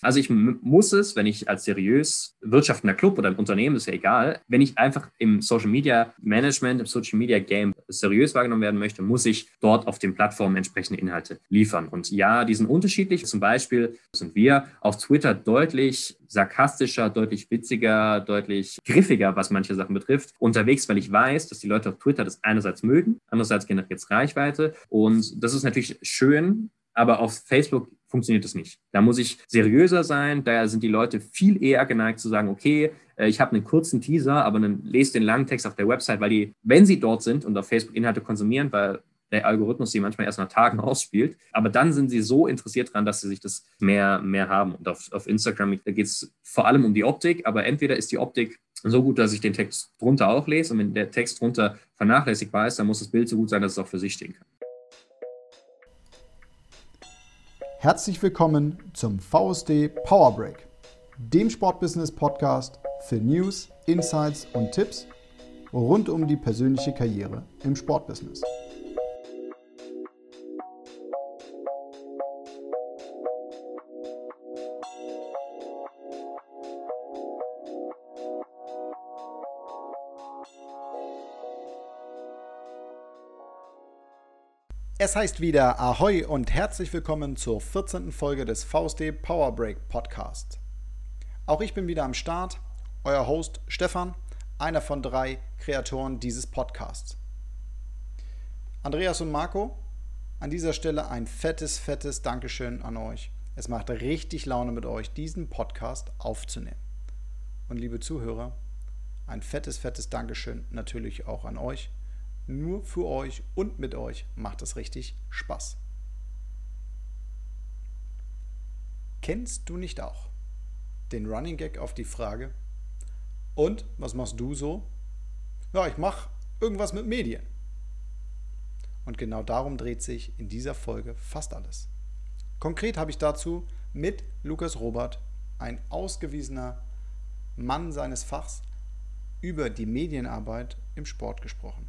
Also ich muss es, wenn ich als seriös wirtschaftender Club oder ein Unternehmen, ist ja egal, wenn ich einfach im Social Media Management, im Social Media Game seriös wahrgenommen werden möchte, muss ich dort auf den Plattformen entsprechende Inhalte liefern. Und ja, die sind unterschiedlich. Zum Beispiel sind wir auf Twitter deutlich sarkastischer, deutlich witziger, deutlich griffiger, was manche Sachen betrifft, unterwegs, weil ich weiß, dass die Leute auf Twitter das einerseits mögen, andererseits generiert es Reichweite. Und das ist natürlich schön, aber auf Facebook funktioniert das nicht. Da muss ich seriöser sein, da sind die Leute viel eher geneigt zu sagen, okay, äh, ich habe einen kurzen Teaser, aber dann lest den langen Text auf der Website, weil die, wenn sie dort sind und auf Facebook Inhalte konsumieren, weil der Algorithmus sie manchmal erst nach Tagen ausspielt. Aber dann sind sie so interessiert daran, dass sie sich das mehr, mehr haben. Und auf, auf Instagram, da geht es vor allem um die Optik, aber entweder ist die Optik so gut, dass ich den Text drunter auch lese und wenn der Text drunter vernachlässigbar ist, dann muss das Bild so gut sein, dass es auch für sich stehen kann. Herzlich willkommen zum VSD Power Break, dem Sportbusiness Podcast für News, Insights und Tipps rund um die persönliche Karriere im Sportbusiness. Es heißt wieder Ahoi und herzlich willkommen zur 14. Folge des VSD Power Break Podcast. Auch ich bin wieder am Start, euer Host Stefan, einer von drei Kreatoren dieses Podcasts. Andreas und Marco, an dieser Stelle ein fettes, fettes Dankeschön an euch. Es macht richtig Laune mit euch, diesen Podcast aufzunehmen. Und liebe Zuhörer, ein fettes, fettes Dankeschön natürlich auch an euch nur für euch und mit euch macht es richtig Spaß. Kennst du nicht auch den Running Gag auf die Frage, und was machst du so? Ja, ich mache irgendwas mit Medien. Und genau darum dreht sich in dieser Folge fast alles. Konkret habe ich dazu mit Lukas Robert, ein ausgewiesener Mann seines Fachs, über die Medienarbeit im Sport gesprochen.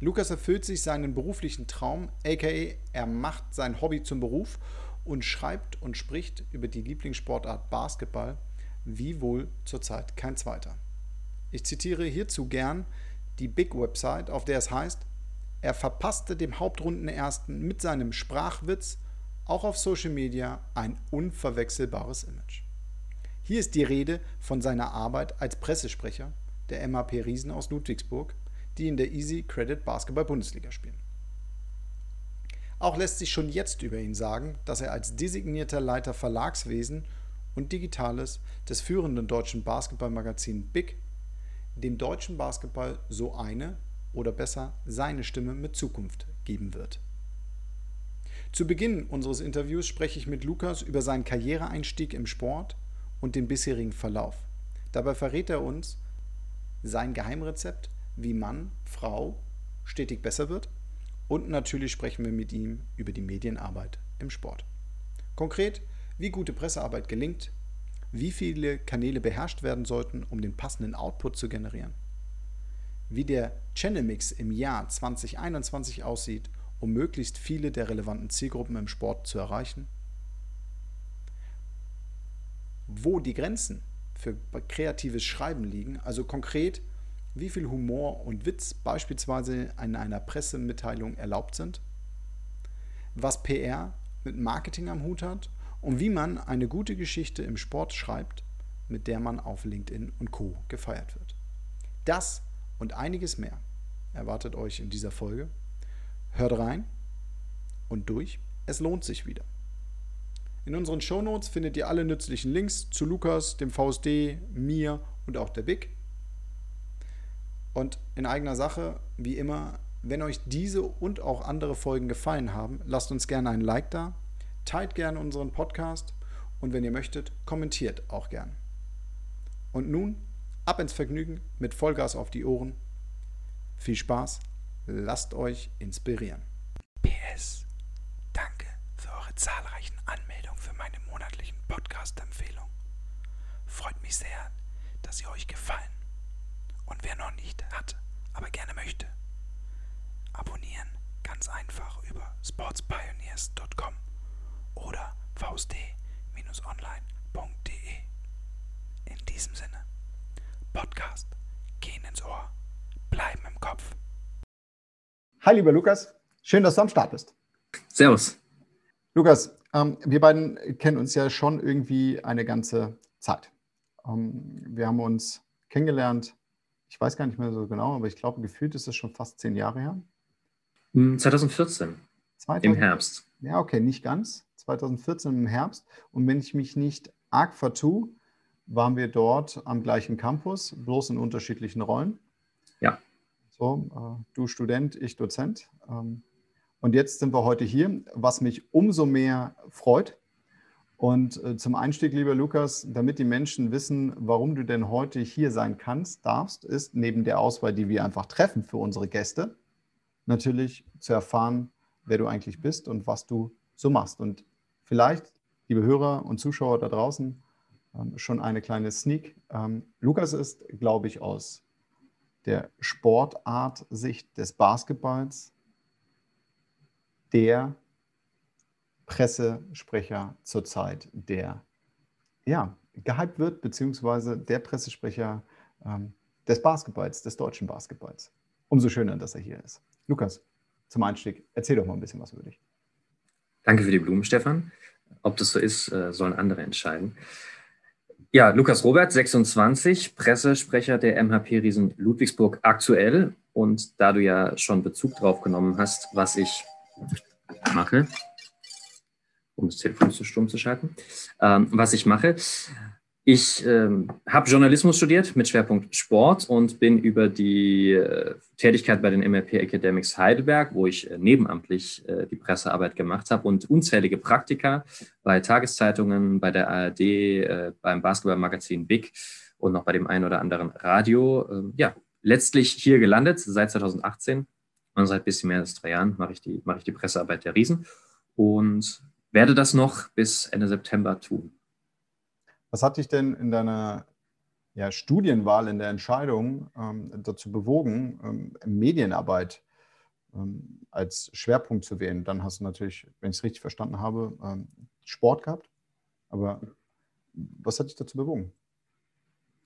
Lukas erfüllt sich seinen beruflichen Traum, aka er macht sein Hobby zum Beruf und schreibt und spricht über die Lieblingssportart Basketball, wie wohl zurzeit kein zweiter. Ich zitiere hierzu gern die Big Website, auf der es heißt, er verpasste dem Hauptrundenersten mit seinem Sprachwitz auch auf Social Media ein unverwechselbares Image. Hier ist die Rede von seiner Arbeit als Pressesprecher der MAP Riesen aus Ludwigsburg die in der Easy Credit Basketball Bundesliga spielen. Auch lässt sich schon jetzt über ihn sagen, dass er als designierter Leiter Verlagswesen und Digitales des führenden deutschen Basketballmagazin Big dem deutschen Basketball so eine oder besser seine Stimme mit Zukunft geben wird. Zu Beginn unseres Interviews spreche ich mit Lukas über seinen Karriereeinstieg im Sport und den bisherigen Verlauf. Dabei verrät er uns sein Geheimrezept wie Mann, Frau stetig besser wird. Und natürlich sprechen wir mit ihm über die Medienarbeit im Sport. Konkret, wie gute Pressearbeit gelingt, wie viele Kanäle beherrscht werden sollten, um den passenden Output zu generieren, wie der Channel Mix im Jahr 2021 aussieht, um möglichst viele der relevanten Zielgruppen im Sport zu erreichen, wo die Grenzen für kreatives Schreiben liegen, also konkret, wie viel Humor und Witz beispielsweise in einer Pressemitteilung erlaubt sind, was PR mit Marketing am Hut hat und wie man eine gute Geschichte im Sport schreibt, mit der man auf LinkedIn und Co gefeiert wird. Das und einiges mehr erwartet euch in dieser Folge. Hört rein und durch, es lohnt sich wieder. In unseren Shownotes findet ihr alle nützlichen Links zu Lukas, dem VSD, mir und auch der Big. Und in eigener Sache, wie immer, wenn euch diese und auch andere Folgen gefallen haben, lasst uns gerne ein Like da, teilt gerne unseren Podcast und wenn ihr möchtet, kommentiert auch gern. Und nun ab ins Vergnügen mit Vollgas auf die Ohren. Viel Spaß, lasst euch inspirieren. PS. Danke für eure zahlreichen Anmeldungen für meine monatlichen Podcast-Empfehlungen. Freut mich sehr, dass sie euch gefallen. Und wer noch nicht hat, aber gerne möchte, abonnieren ganz einfach über sportspioneers.com oder vsd-podcast.de. online.de. In diesem Sinne, Podcast, gehen ins Ohr, bleiben im Kopf. Hi, lieber Lukas. Schön, dass du am Start bist. Servus. Lukas, ähm, wir beiden kennen uns ja schon irgendwie eine ganze Zeit. Ähm, wir haben uns kennengelernt, ich weiß gar nicht mehr so genau, aber ich glaube, gefühlt ist es schon fast zehn Jahre her. 2014. Hm, 2000, Im Herbst. Ja, okay, nicht ganz. 2014 im Herbst. Und wenn ich mich nicht arg vertue, waren wir dort am gleichen Campus, bloß in unterschiedlichen Rollen. Ja. So, äh, du Student, ich Dozent. Ähm, und jetzt sind wir heute hier, was mich umso mehr freut. Und äh, zum Einstieg, lieber Lukas, damit die Menschen wissen, warum du denn heute hier sein kannst, darfst, ist neben der Auswahl, die wir einfach treffen für unsere Gäste, natürlich zu erfahren, wer du eigentlich bist und was du so machst. Und vielleicht, liebe Hörer und Zuschauer da draußen, ähm, schon eine kleine Sneak. Ähm, Lukas ist, glaube ich, aus der Sportart-Sicht des Basketballs der Pressesprecher zurzeit, der ja, gehypt wird, beziehungsweise der Pressesprecher ähm, des Basketballs, des deutschen Basketballs. Umso schöner, dass er hier ist. Lukas, zum Einstieg, erzähl doch mal ein bisschen was über dich. Danke für die Blumen, Stefan. Ob das so ist, äh, sollen andere entscheiden. Ja, Lukas Robert, 26, Pressesprecher der MHP Riesen Ludwigsburg aktuell. Und da du ja schon Bezug drauf genommen hast, was ich mache, um das Telefon zu stumm zu schalten, ähm, was ich mache. Ich ähm, habe Journalismus studiert mit Schwerpunkt Sport und bin über die äh, Tätigkeit bei den MRP Academics Heidelberg, wo ich äh, nebenamtlich äh, die Pressearbeit gemacht habe und unzählige Praktika bei Tageszeitungen, bei der ARD, äh, beim Basketballmagazin Big und noch bei dem einen oder anderen Radio, ähm, ja, letztlich hier gelandet seit 2018 und seit ein bisschen mehr als drei Jahren mache ich die, mache ich die Pressearbeit der Riesen. Und werde das noch bis Ende September tun. Was hat dich denn in deiner ja, Studienwahl, in der Entscheidung ähm, dazu bewogen, ähm, Medienarbeit ähm, als Schwerpunkt zu wählen? Dann hast du natürlich, wenn ich es richtig verstanden habe, ähm, Sport gehabt. Aber was hat dich dazu bewogen?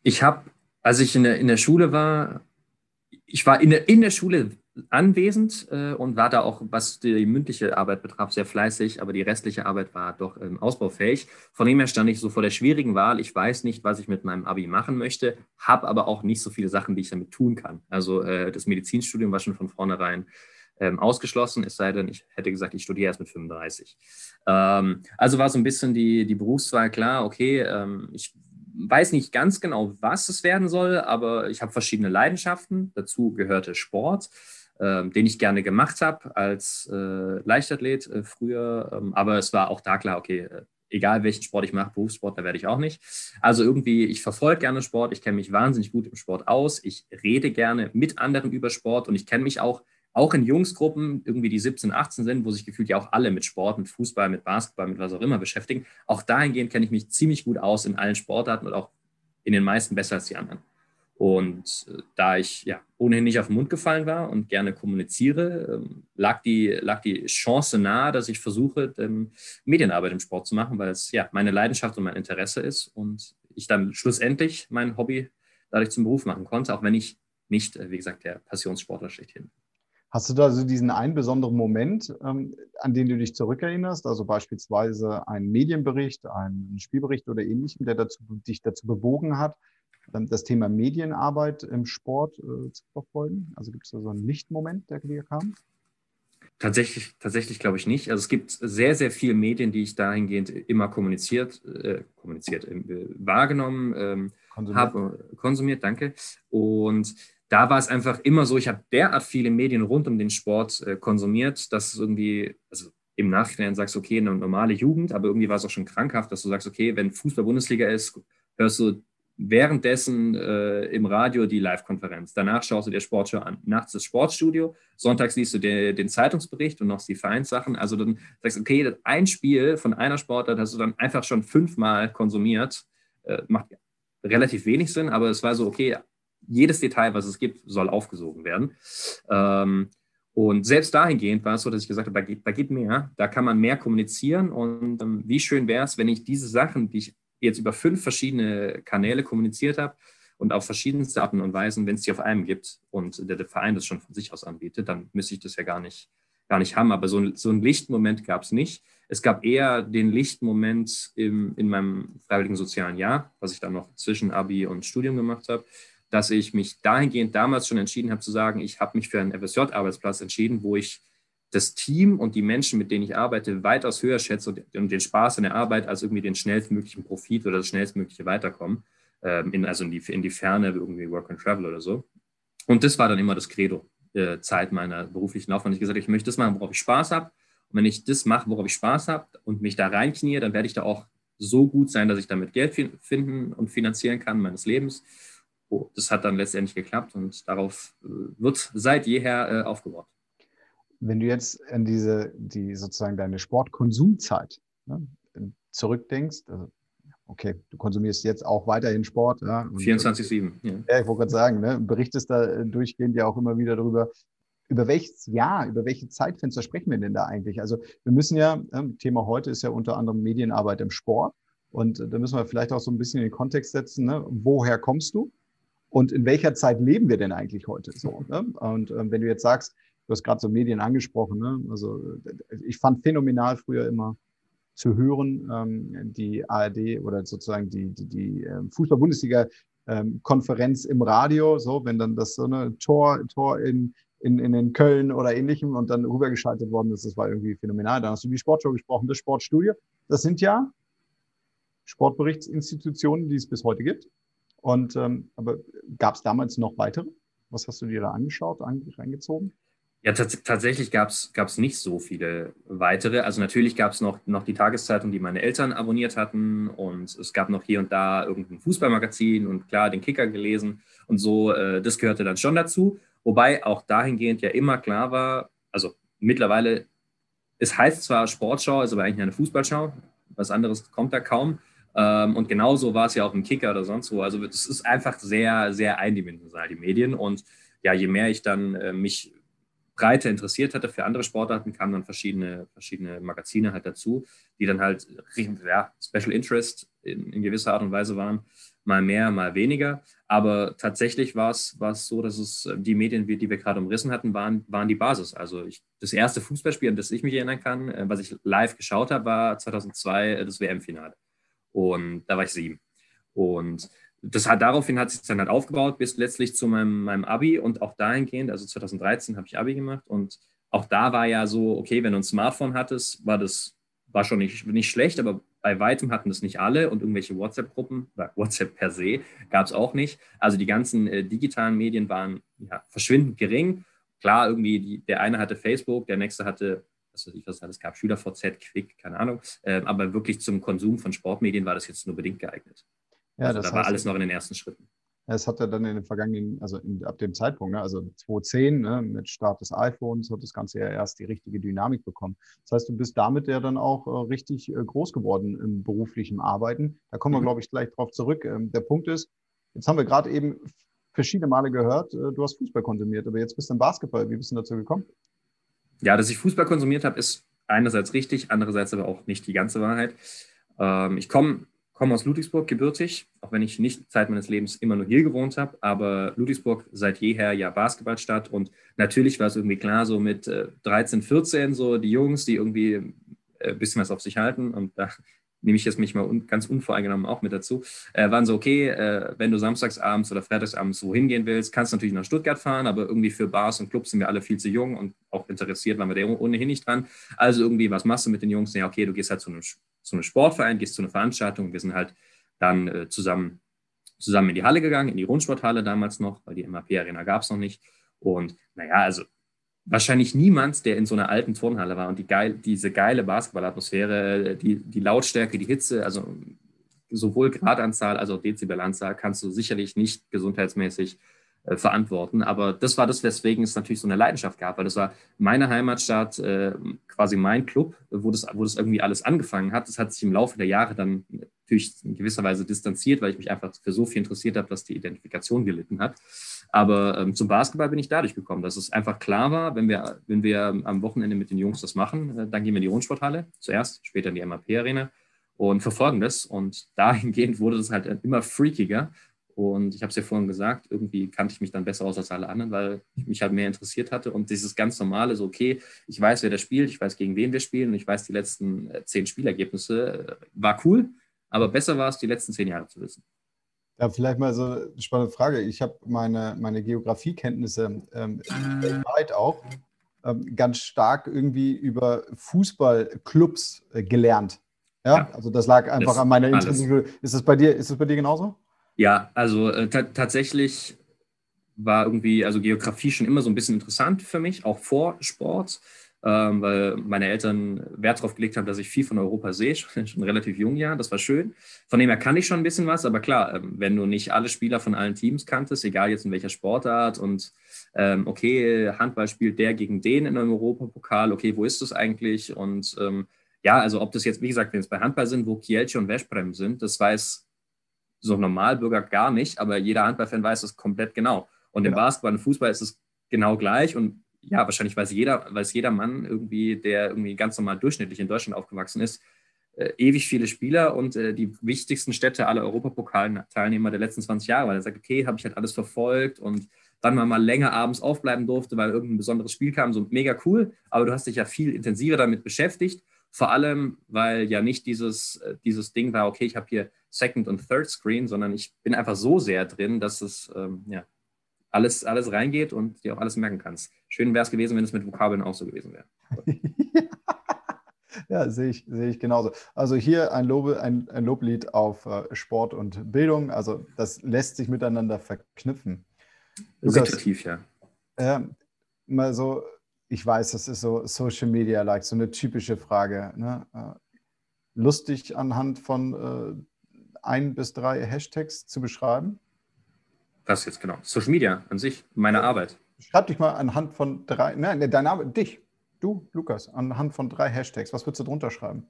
Ich habe, als ich in der, in der Schule war, ich war in der, in der Schule anwesend äh, und war da auch, was die mündliche Arbeit betraf, sehr fleißig, aber die restliche Arbeit war doch ähm, ausbaufähig. Von dem her stand ich so vor der schwierigen Wahl. Ich weiß nicht, was ich mit meinem Abi machen möchte, habe aber auch nicht so viele Sachen, die ich damit tun kann. Also äh, das Medizinstudium war schon von vornherein ähm, ausgeschlossen, es sei denn, ich hätte gesagt, ich studiere erst mit 35. Ähm, also war so ein bisschen die, die Berufswahl klar, okay, ähm, ich weiß nicht ganz genau, was es werden soll, aber ich habe verschiedene Leidenschaften. Dazu gehörte Sport den ich gerne gemacht habe als äh, Leichtathlet äh, früher. Ähm, aber es war auch da klar, okay, äh, egal welchen Sport ich mache, Berufssport, da werde ich auch nicht. Also irgendwie, ich verfolge gerne Sport, ich kenne mich wahnsinnig gut im Sport aus, ich rede gerne mit anderen über Sport und ich kenne mich auch, auch in Jungsgruppen, irgendwie die 17, 18 sind, wo sich gefühlt ja auch alle mit Sport, mit Fußball, mit Basketball, mit was auch immer beschäftigen. Auch dahingehend kenne ich mich ziemlich gut aus in allen Sportarten und auch in den meisten besser als die anderen. Und äh, da ich ja ohnehin nicht auf den Mund gefallen war und gerne kommuniziere, ähm, lag die, lag die Chance nahe, dass ich versuche, Medienarbeit im Sport zu machen, weil es ja meine Leidenschaft und mein Interesse ist und ich dann schlussendlich mein Hobby dadurch zum Beruf machen konnte, auch wenn ich nicht, äh, wie gesagt, der Passionssportler schlechthin. Hast du da so diesen einen besonderen Moment, ähm, an den du dich zurückerinnerst? Also beispielsweise einen Medienbericht, einen Spielbericht oder ähnlichem, der dazu, dich dazu bewogen hat, das Thema Medienarbeit im Sport äh, zu verfolgen? Also gibt es da so einen Lichtmoment, der dir kam? Tatsächlich, tatsächlich glaube ich nicht. Also es gibt sehr, sehr viele Medien, die ich dahingehend immer kommuniziert, äh, kommuniziert, äh, wahrgenommen ähm, habe, konsumiert, danke. Und da war es einfach immer so, ich habe derart viele Medien rund um den Sport äh, konsumiert, dass irgendwie, also im Nachhinein sagst, okay, eine normale Jugend, aber irgendwie war es auch schon krankhaft, dass du sagst, okay, wenn Fußball-Bundesliga ist, hörst du währenddessen äh, im Radio die Live-Konferenz. Danach schaust du dir Sportschau an. Nachts das Sportstudio, sonntags liest du den, den Zeitungsbericht und noch die Vereinssachen. Also dann sagst du, okay, ein Spiel von einer Sportart hast du dann einfach schon fünfmal konsumiert. Äh, macht relativ wenig Sinn, aber es war so, okay, jedes Detail, was es gibt, soll aufgesogen werden. Ähm, Und selbst dahingehend war es so, dass ich gesagt habe, da geht, da geht mehr, da kann man mehr kommunizieren. Und ähm, wie schön wäre es, wenn ich diese Sachen, die ich jetzt über fünf verschiedene Kanäle kommuniziert habe und auf verschiedenste Arten und Weisen, wenn es die auf einem gibt und der, Verein das schon von sich aus anbietet, dann müsste ich das ja gar nicht, gar nicht haben. Aber so, so einen Lichtmoment gab es nicht. Es gab eher den Lichtmoment im, in meinem freiwilligen sozialen Jahr, was ich dann noch zwischen Abi und Studium gemacht habe dass ich mich dahingehend damals schon entschieden habe zu sagen, ich habe mich für einen FSJ-Arbeitsplatz entschieden, wo ich das Team und die Menschen, mit denen ich arbeite, weitaus höher schätze und, den Spaß in der Arbeit als irgendwie den schnellstmöglichen Profit oder das schnellstmögliche Weiterkommen, ähm, in, also in die, in die Ferne, irgendwie Work and Travel oder so. Und das war dann immer das Credo äh, Zeit meiner beruflichen Laufbahn. Ich gesagt, ich möchte das machen, worauf ich Spaß habe. Und wenn ich das mache, worauf ich Spaß habe und mich da reinknie, dann werde ich da auch so gut sein, dass ich damit Geld finden und finanzieren kann meines Lebens oh, das hat dann letztendlich geklappt und darauf äh, wird seit jeher äh, aufgebaut. Wenn du jetzt an diese, die sozusagen deine Sportkonsumzeit ne, zurückdenkst, also okay, du konsumierst jetzt auch weiterhin Sport. Ja, 24-7. Ja. ja, ich wollte gerade sagen, ne, berichtest da äh, durchgehend ja auch immer wieder darüber. Über welches Jahr, über welche Zeitfenster sprechen wir denn da eigentlich? Also wir müssen ja, ähm, Thema heute ist ja unter anderem Medienarbeit im Sport. Und da müssen wir vielleicht auch so ein bisschen in den Kontext setzen, ne? woher kommst du? und in welcher Zeit leben wir denn eigentlich heute so? Ne? Und ähm, wenn du jetzt sagst, du hast gerade so Medien angesprochen, ne? also ich fand phänomenal früher immer zu hören, ähm, die ARD oder sozusagen die, die, die ähm, Fußball-Bundesliga ähm, im Radio, so wenn dann das so eine Tor, Tor in, in, in den Köln oder ähnlichem und dann rübergeschaltet worden ist, das war irgendwie phänomenal. Dann hast du die Sportshow gesprochen, das Sportstudio. Das sind ja Sportberichtsinstitutionen, die es bis heute gibt. Und ähm, aber gab es damals noch weitere? Was hast du dir da angeschaut, reingezogen? Ja, tatsächlich gab es nicht so viele weitere. Also natürlich gab es noch, noch die Tageszeitung, die meine Eltern abonniert hatten und es gab noch hier und da irgendein Fußballmagazin und klar den Kicker gelesen und so. Äh, das gehörte dann schon dazu. Wobei auch dahingehend ja immer klar war, also mittlerweile, es heißt zwar Sportschau, ist aber eigentlich eine Fußballschau. Was anderes kommt da kaum. Ähm, und genauso war es ja auch im Kicker oder sonst wo. Also es ist einfach sehr, sehr eindimensional, die Medien. Und ja, je mehr ich dann äh, mich breiter interessiert hatte für andere Sportarten, kamen dann verschiedene, verschiedene Magazine halt dazu, die dann halt ja, Special Interest in, in gewisser Art und Weise waren. Mal mehr, mal weniger. Aber tatsächlich war es, war es so, dass es äh, die Medien, die wir gerade umrissen hatten, waren, waren die Basis. Also ich, das erste Fußballspiel, an das ich mich erinnern kann, äh, was ich live geschaut habe, war 2002 äh, das WM-Finale. Und da war ich sieben. Und das hat, daraufhin hat sich dann halt aufgebaut bis letztlich zu meinem, meinem Abi und auch dahingehend, also 2013 habe ich Abi gemacht und auch da war ja so, okay, wenn du ein Smartphone hattest, war das war schon nicht, nicht schlecht, aber bei weitem hatten das nicht alle und irgendwelche WhatsApp-Gruppen, WhatsApp per se, gab es auch nicht. Also die ganzen äh, digitalen Medien waren ja, verschwindend gering. Klar, irgendwie, die, der eine hatte Facebook, der nächste hatte was weiß ich, was es gab, SchülerVZ, Quick, keine Ahnung. Ähm, aber wirklich zum Konsum von Sportmedien war das jetzt nur bedingt geeignet. Ja, also da war alles noch in den ersten Schritten. Es hat ja dann in den vergangenen, also in, ab dem Zeitpunkt, ne, also 2010, ne, mit Start des iPhones, hat das Ganze ja erst die richtige Dynamik bekommen. Das heißt, du bist damit ja dann auch äh, richtig äh, groß geworden im beruflichen Arbeiten. Da kommen wir, mhm. glaube ich, gleich drauf zurück. Ähm, der Punkt ist, jetzt haben wir gerade eben verschiedene Male gehört, äh, du hast Fußball konsumiert, aber jetzt bist du im Basketball. Wie bist du dazu gekommen? ja, dass ich Fußball konsumiert habe, ist einerseits richtig, andererseits aber auch nicht die ganze Wahrheit. Ähm, ich komme komm aus Ludwigsburg gebürtig, auch wenn ich nicht Zeit meines Lebens immer nur hier gewohnt habe, aber Ludwigsburg seit jeher ja Basketballstadt und natürlich war es irgendwie klar, so mit äh, 13, 14, so die Jungs, die irgendwie ein äh, bisschen was auf sich halten und da nehme ich jetzt mich mal un, ganz unvoreingenommen auch mit dazu, äh, waren so, okay, äh, wenn du samstagsabends oder freitagsabends wohin gehen willst, kannst du natürlich nach Stuttgart fahren, aber irgendwie für Bars und Clubs sind wir alle viel zu jung und auch interessiert waren wir da ohnehin nicht dran. Also irgendwie, was machst du mit den Jungs? Ja, okay, du gehst halt zu einem, zu einem Sportverein, gehst zu einer Veranstaltung. Wir sind halt dann äh, zusammen, zusammen in die Halle gegangen, in die Rundsporthalle damals noch, weil die MAP-Arena gab es noch nicht. Und naja, also wahrscheinlich niemand, der in so einer alten Turnhalle war und die geil, diese geile Basketballatmosphäre, die, die Lautstärke, die Hitze, also sowohl Gradanzahl als auch Dezibelanzahl kannst du sicherlich nicht gesundheitsmäßig äh, verantworten. Aber das war das, weswegen es natürlich so eine Leidenschaft gab, weil das war meine Heimatstadt, äh, quasi mein Club, wo das, wo das irgendwie alles angefangen hat. Das hat sich im Laufe der Jahre dann natürlich in gewisser Weise distanziert, weil ich mich einfach für so viel interessiert habe, dass die Identifikation gelitten hat. Aber ähm, zum Basketball bin ich dadurch gekommen, dass es einfach klar war, wenn wir, wenn wir am Wochenende mit den Jungs das machen, äh, dann gehen wir in die Rundsporthalle zuerst, später in die MAP-Arena und verfolgen das. Und dahingehend wurde das halt immer freakiger. Und ich habe es ja vorhin gesagt, irgendwie kannte ich mich dann besser aus als alle anderen, weil ich mich halt mehr interessiert hatte. Und dieses ganz normale, so, okay, ich weiß, wer da spielt, ich weiß, gegen wen wir spielen und ich weiß die letzten äh, zehn Spielergebnisse, äh, war cool. Aber besser war es, die letzten zehn Jahre zu wissen. Ja, vielleicht mal so eine spannende Frage. Ich habe meine, meine Geografiekenntnisse ähm, weltweit auch ähm, ganz stark irgendwie über Fußballclubs äh, gelernt. Ja? ja? also das lag einfach das an meiner Interesse. Ist das bei dir, ist das bei dir genauso? Ja, also äh, tatsächlich war irgendwie, also Geografie schon immer so ein bisschen interessant für mich, auch vor Sport ähm, weil meine Eltern Wert darauf gelegt haben, dass ich viel von Europa sehe, schon, schon relativ jung ja, das war schön. Von dem her kann ich schon ein bisschen was, aber klar, ähm, wenn du nicht alle Spieler von allen Teams kanntest, egal jetzt in welcher Sportart und ähm, okay, Handball spielt der gegen den in einem Europapokal, okay, wo ist das eigentlich? Und ähm, ja, also ob das jetzt, wie gesagt, wenn es bei Handball sind, wo Kielce und Veszprem sind, das weiß so ein Normalbürger gar nicht, aber jeder Handballfan weiß das komplett genau. Und im ja. Basketball und Fußball ist es genau gleich und ja, wahrscheinlich weiß jeder, weiß jeder Mann irgendwie, der irgendwie ganz normal durchschnittlich in Deutschland aufgewachsen ist, äh, ewig viele Spieler und äh, die wichtigsten Städte aller Europapokal-Teilnehmer der letzten 20 Jahre, weil er sagt, okay, habe ich halt alles verfolgt und dann mal, länger abends aufbleiben durfte, weil irgendein besonderes Spiel kam, so mega cool, aber du hast dich ja viel intensiver damit beschäftigt, vor allem, weil ja nicht dieses, äh, dieses Ding war, okay, ich habe hier Second und Third Screen, sondern ich bin einfach so sehr drin, dass es ähm, ja, alles, alles reingeht und dir auch alles merken kannst. Schön wäre es gewesen, wenn es mit Vokabeln auch so gewesen wäre. ja, sehe ich, sehe ich genauso. Also hier ein, Lobe, ein, ein Loblied auf äh, Sport und Bildung. Also das lässt sich miteinander verknüpfen. Situativ, ja. Äh, mal so, ich weiß, das ist so Social Media like, so eine typische Frage. Ne? Äh, lustig anhand von äh, ein bis drei Hashtags zu beschreiben? Was jetzt genau? Social Media an sich, meine ja. Arbeit. Schreib dich mal anhand von drei, nein, dein Name, dich, du, Lukas, anhand von drei Hashtags. Was würdest du drunter schreiben?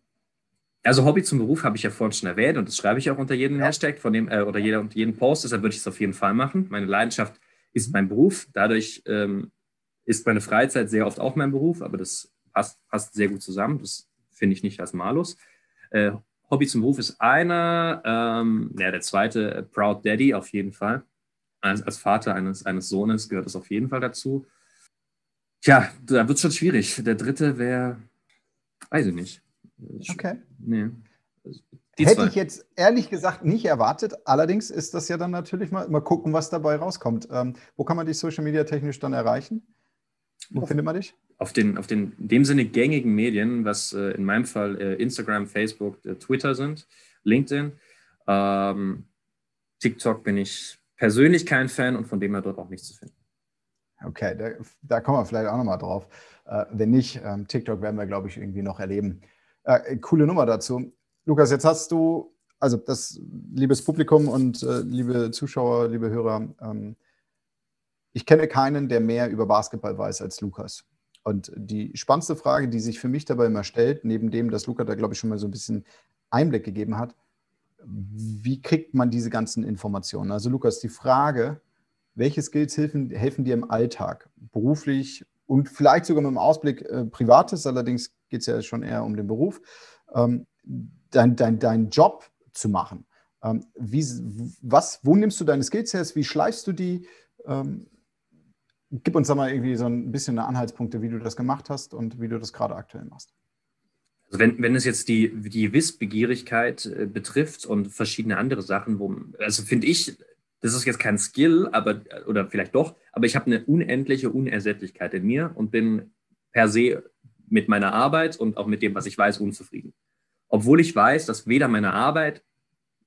Also Hobby zum Beruf habe ich ja vorhin schon erwähnt und das schreibe ich auch unter jedem ja. Hashtag von dem, äh, oder jeder, unter jedem Post, deshalb würde ich es auf jeden Fall machen. Meine Leidenschaft ist mein Beruf. Dadurch ähm, ist meine Freizeit sehr oft auch mein Beruf, aber das passt, passt sehr gut zusammen. Das finde ich nicht als Malus. Äh, Hobby zum Beruf ist einer. Ähm, ja, der zweite, äh, Proud Daddy auf jeden Fall als, als Vater eines, eines Sohnes gehört es auf jeden Fall dazu. Tja, da wird es schon schwierig. Der dritte wäre, weiß ich nicht. Okay. Nee. Die Hätte zwei. ich jetzt ehrlich gesagt nicht erwartet. Allerdings ist das ja dann natürlich mal, mal gucken, was dabei rauskommt. Ähm, wo kann man dich Social Media technisch dann erreichen? Wo auf, findet man dich? Auf den, auf den in dem Sinne gängigen Medien, was äh, in meinem Fall äh, Instagram, Facebook, äh, Twitter sind, LinkedIn. Ähm, TikTok bin ich persönlich kein Fan und von dem her dort auch nichts zu finden. Okay, da, da kommen wir vielleicht auch nochmal drauf. Äh, wenn nicht, ähm, TikTok werden wir, glaube ich, irgendwie noch erleben. Äh, coole Nummer dazu. Lukas, jetzt hast du, also das, liebes Publikum und äh, liebe Zuschauer, liebe Hörer, ähm, ich kenne keinen, der mehr über Basketball weiß als Lukas. Und die spannendste Frage, die sich für mich dabei immer stellt, neben dem, dass Lukas da, glaube ich, schon mal so ein bisschen Einblick gegeben hat, wie kriegt man diese ganzen Informationen? Also Lukas, die Frage, welche Skills helfen, helfen dir im Alltag, beruflich und vielleicht sogar mit dem Ausblick äh, privates, allerdings geht es ja schon eher um den Beruf, ähm, dein, dein, deinen Job zu machen. Ähm, wie, was, wo nimmst du deine Skills her? Wie schleifst du die? Ähm, gib uns da mal irgendwie so ein bisschen eine Anhaltspunkte, wie du das gemacht hast und wie du das gerade aktuell machst. Also wenn, wenn es jetzt die, die Wissbegierigkeit äh, betrifft und verschiedene andere Sachen, wo, also finde ich, das ist jetzt kein Skill, aber, oder vielleicht doch, aber ich habe eine unendliche Unersättlichkeit in mir und bin per se mit meiner Arbeit und auch mit dem, was ich weiß, unzufrieden. Obwohl ich weiß, dass weder meine Arbeit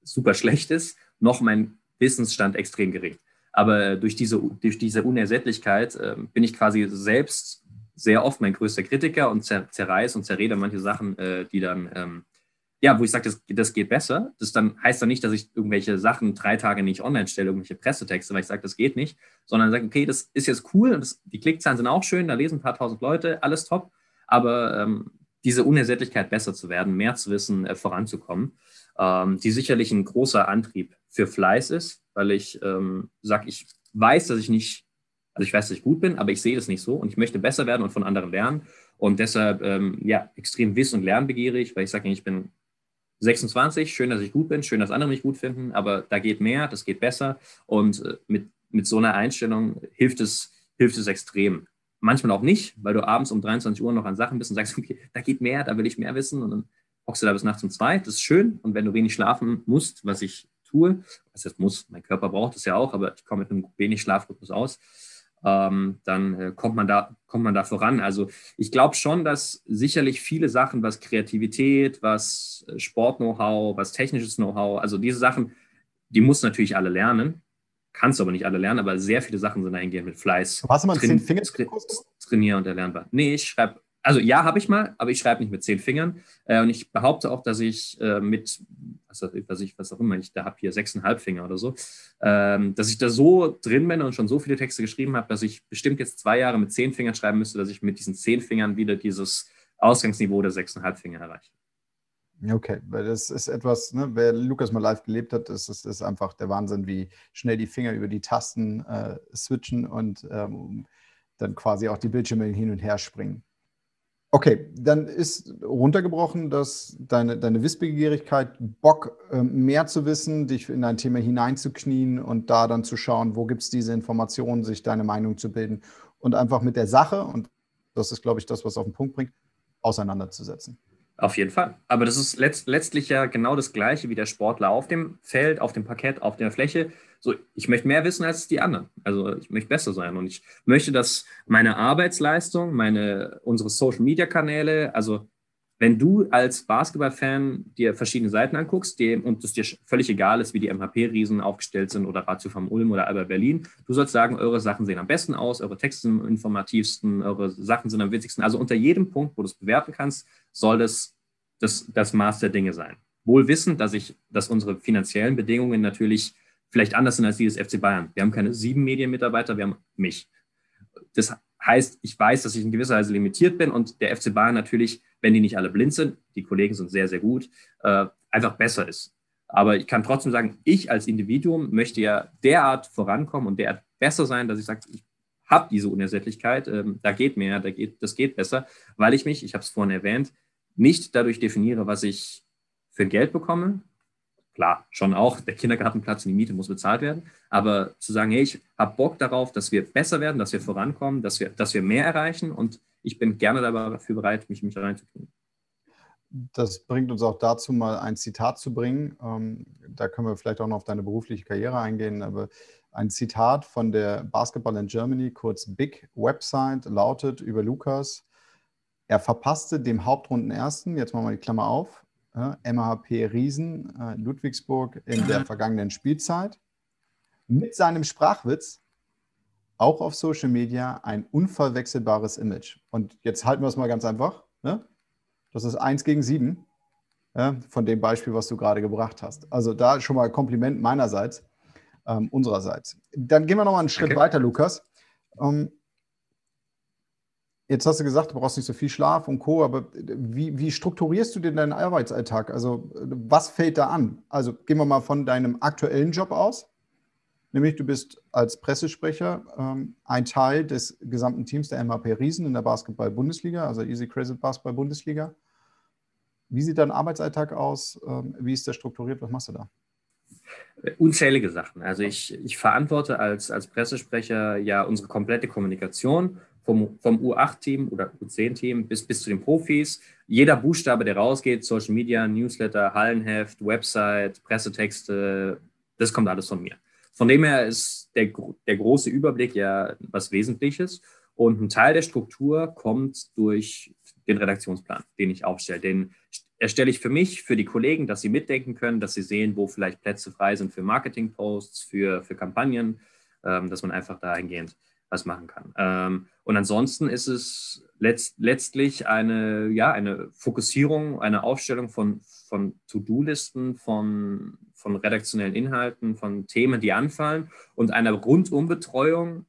super schlecht ist, noch mein Wissensstand extrem gering. Aber durch diese, durch diese Unersättlichkeit äh, bin ich quasi selbst sehr oft mein größter Kritiker und zer zerreiß und zerrede manche Sachen, äh, die dann ähm, ja, wo ich sage, das, das geht besser. Das dann heißt dann nicht, dass ich irgendwelche Sachen drei Tage nicht online stelle, irgendwelche Pressetexte, weil ich sage, das geht nicht, sondern sage, okay, das ist jetzt cool und das, die Klickzahlen sind auch schön, da lesen ein paar tausend Leute, alles top, aber ähm, diese Unersättlichkeit besser zu werden, mehr zu wissen, äh, voranzukommen, ähm, die sicherlich ein großer Antrieb für Fleiß ist, weil ich ähm, sage, ich weiß, dass ich nicht, also ich weiß, dass ich gut bin, aber ich sehe das nicht so und ich möchte besser werden und von anderen lernen und deshalb ähm, ja extrem wiss- und lernbegierig, weil ich sage, ich bin 26, schön, dass ich gut bin, schön, dass andere mich gut finden, aber da geht mehr, das geht besser. Und äh, mit, mit so einer Einstellung hilft es, hilft es extrem. Manchmal auch nicht, weil du abends um 23 Uhr noch an Sachen bist und sagst, okay, da geht mehr, da will ich mehr wissen. Und dann hockst du da bis nachts um zwei. Das ist schön. Und wenn du wenig schlafen musst, was ich tue, was jetzt muss, mein Körper braucht es ja auch, aber ich komme mit einem wenig Schlafrhythmus aus, ähm, dann äh, kommt, man da, kommt man da voran. Also ich glaube schon, dass sicherlich viele Sachen, was Kreativität, was äh, Sport-Know-how, was technisches Know-how, also diese Sachen, die muss natürlich alle lernen, kannst du aber nicht alle lernen, aber sehr viele Sachen sind dahingehend mit Fleiß. Hast du mal Train zehn Finger trainieren und erlernbar. Nee, ich schreibe also ja, habe ich mal, aber ich schreibe nicht mit zehn Fingern. Äh, und ich behaupte auch, dass ich äh, mit, was, was, ich, was auch immer, ich da habe hier sechseinhalb Finger oder so, ähm, dass ich da so drin bin und schon so viele Texte geschrieben habe, dass ich bestimmt jetzt zwei Jahre mit zehn Fingern schreiben müsste, dass ich mit diesen zehn Fingern wieder dieses Ausgangsniveau der sechseinhalb Finger erreiche. Okay, weil das ist etwas, ne, wer Lukas mal live gelebt hat, ist, ist, ist einfach der Wahnsinn, wie schnell die Finger über die Tasten äh, switchen und ähm, dann quasi auch die Bildschirme hin und her springen. Okay, dann ist runtergebrochen, dass deine, deine Wissbegierigkeit, Bock, ähm, mehr zu wissen, dich in ein Thema hineinzuknien und da dann zu schauen, wo gibt es diese Informationen, sich deine Meinung zu bilden und einfach mit der Sache, und das ist, glaube ich, das, was auf den Punkt bringt, auseinanderzusetzen. Auf jeden Fall. Aber das ist letzt, letztlich ja genau das Gleiche wie der Sportler auf dem Feld, auf dem Parkett, auf der Fläche. So, ich möchte mehr wissen als die anderen. Also ich möchte besser sein und ich möchte, dass meine Arbeitsleistung, meine, unsere Social Media Kanäle, also wenn du als Basketballfan dir verschiedene Seiten anguckst die, und es dir völlig egal ist, wie die MHP-Riesen aufgestellt sind oder Ratio vom Ulm oder Albert Berlin, du sollst sagen, eure Sachen sehen am besten aus, eure Texte sind am informativsten, eure Sachen sind am witzigsten. Also unter jedem Punkt, wo du es bewerten kannst, soll das das, das Maß der Dinge sein. Wohl wissend, dass ich, dass unsere finanziellen Bedingungen natürlich vielleicht anders sind als die des FC Bayern. Wir haben keine sieben Medienmitarbeiter, wir haben mich. Das heißt, ich weiß, dass ich in gewisser Weise limitiert bin und der FC Bayern natürlich, wenn die nicht alle blind sind, die Kollegen sind sehr, sehr gut, äh, einfach besser ist. Aber ich kann trotzdem sagen, ich als Individuum möchte ja derart vorankommen und derart besser sein, dass ich sage, ich habe diese Unersättlichkeit, ähm, da geht mehr, da geht, das geht besser, weil ich mich, ich habe es vorhin erwähnt, nicht dadurch definiere, was ich für Geld bekomme, Klar, schon auch, der Kindergartenplatz und die Miete muss bezahlt werden. Aber zu sagen, hey, ich habe Bock darauf, dass wir besser werden, dass wir vorankommen, dass wir, dass wir mehr erreichen und ich bin gerne dafür bereit, mich, mich reinzukriegen. Das bringt uns auch dazu, mal ein Zitat zu bringen. Ähm, da können wir vielleicht auch noch auf deine berufliche Karriere eingehen, aber ein Zitat von der Basketball in Germany, kurz Big Website, lautet über Lukas, er verpasste dem Hauptrundenersten, jetzt machen wir die Klammer auf, äh, MHP Riesen äh, Ludwigsburg in der vergangenen Spielzeit. Mit seinem Sprachwitz auch auf Social Media ein unverwechselbares Image. Und jetzt halten wir es mal ganz einfach. Ne? Das ist 1 gegen 7 ja, von dem Beispiel, was du gerade gebracht hast. Also da schon mal Kompliment meinerseits, ähm, unsererseits. Dann gehen wir noch mal einen Schritt okay. weiter, Lukas. Ähm, Jetzt hast du gesagt, du brauchst nicht so viel Schlaf und Co., aber wie, wie strukturierst du denn deinen Arbeitsalltag? Also, was fällt da an? Also, gehen wir mal von deinem aktuellen Job aus. Nämlich, du bist als Pressesprecher ähm, ein Teil des gesamten Teams der MHP Riesen in der Basketball-Bundesliga, also Easy Credit Basketball-Bundesliga. Wie sieht dein Arbeitsalltag aus? Ähm, wie ist der strukturiert? Was machst du da? Unzählige Sachen. Also ich, ich verantworte als, als Pressesprecher ja unsere komplette Kommunikation vom, vom U8-Team oder U10-Team bis, bis zu den Profis. Jeder Buchstabe, der rausgeht, Social Media, Newsletter, Hallenheft, Website, Pressetexte, das kommt alles von mir. Von dem her ist der, der große Überblick ja was Wesentliches. Und ein Teil der Struktur kommt durch den Redaktionsplan, den ich aufstelle. Den erstelle ich für mich, für die Kollegen, dass sie mitdenken können, dass sie sehen, wo vielleicht Plätze frei sind für Marketingposts, für, für Kampagnen, ähm, dass man einfach dahingehend was machen kann. Ähm, und ansonsten ist es letzt, letztlich eine, ja, eine Fokussierung, eine Aufstellung von, von To-Do-Listen, von, von redaktionellen Inhalten, von Themen, die anfallen und einer Rundumbetreuung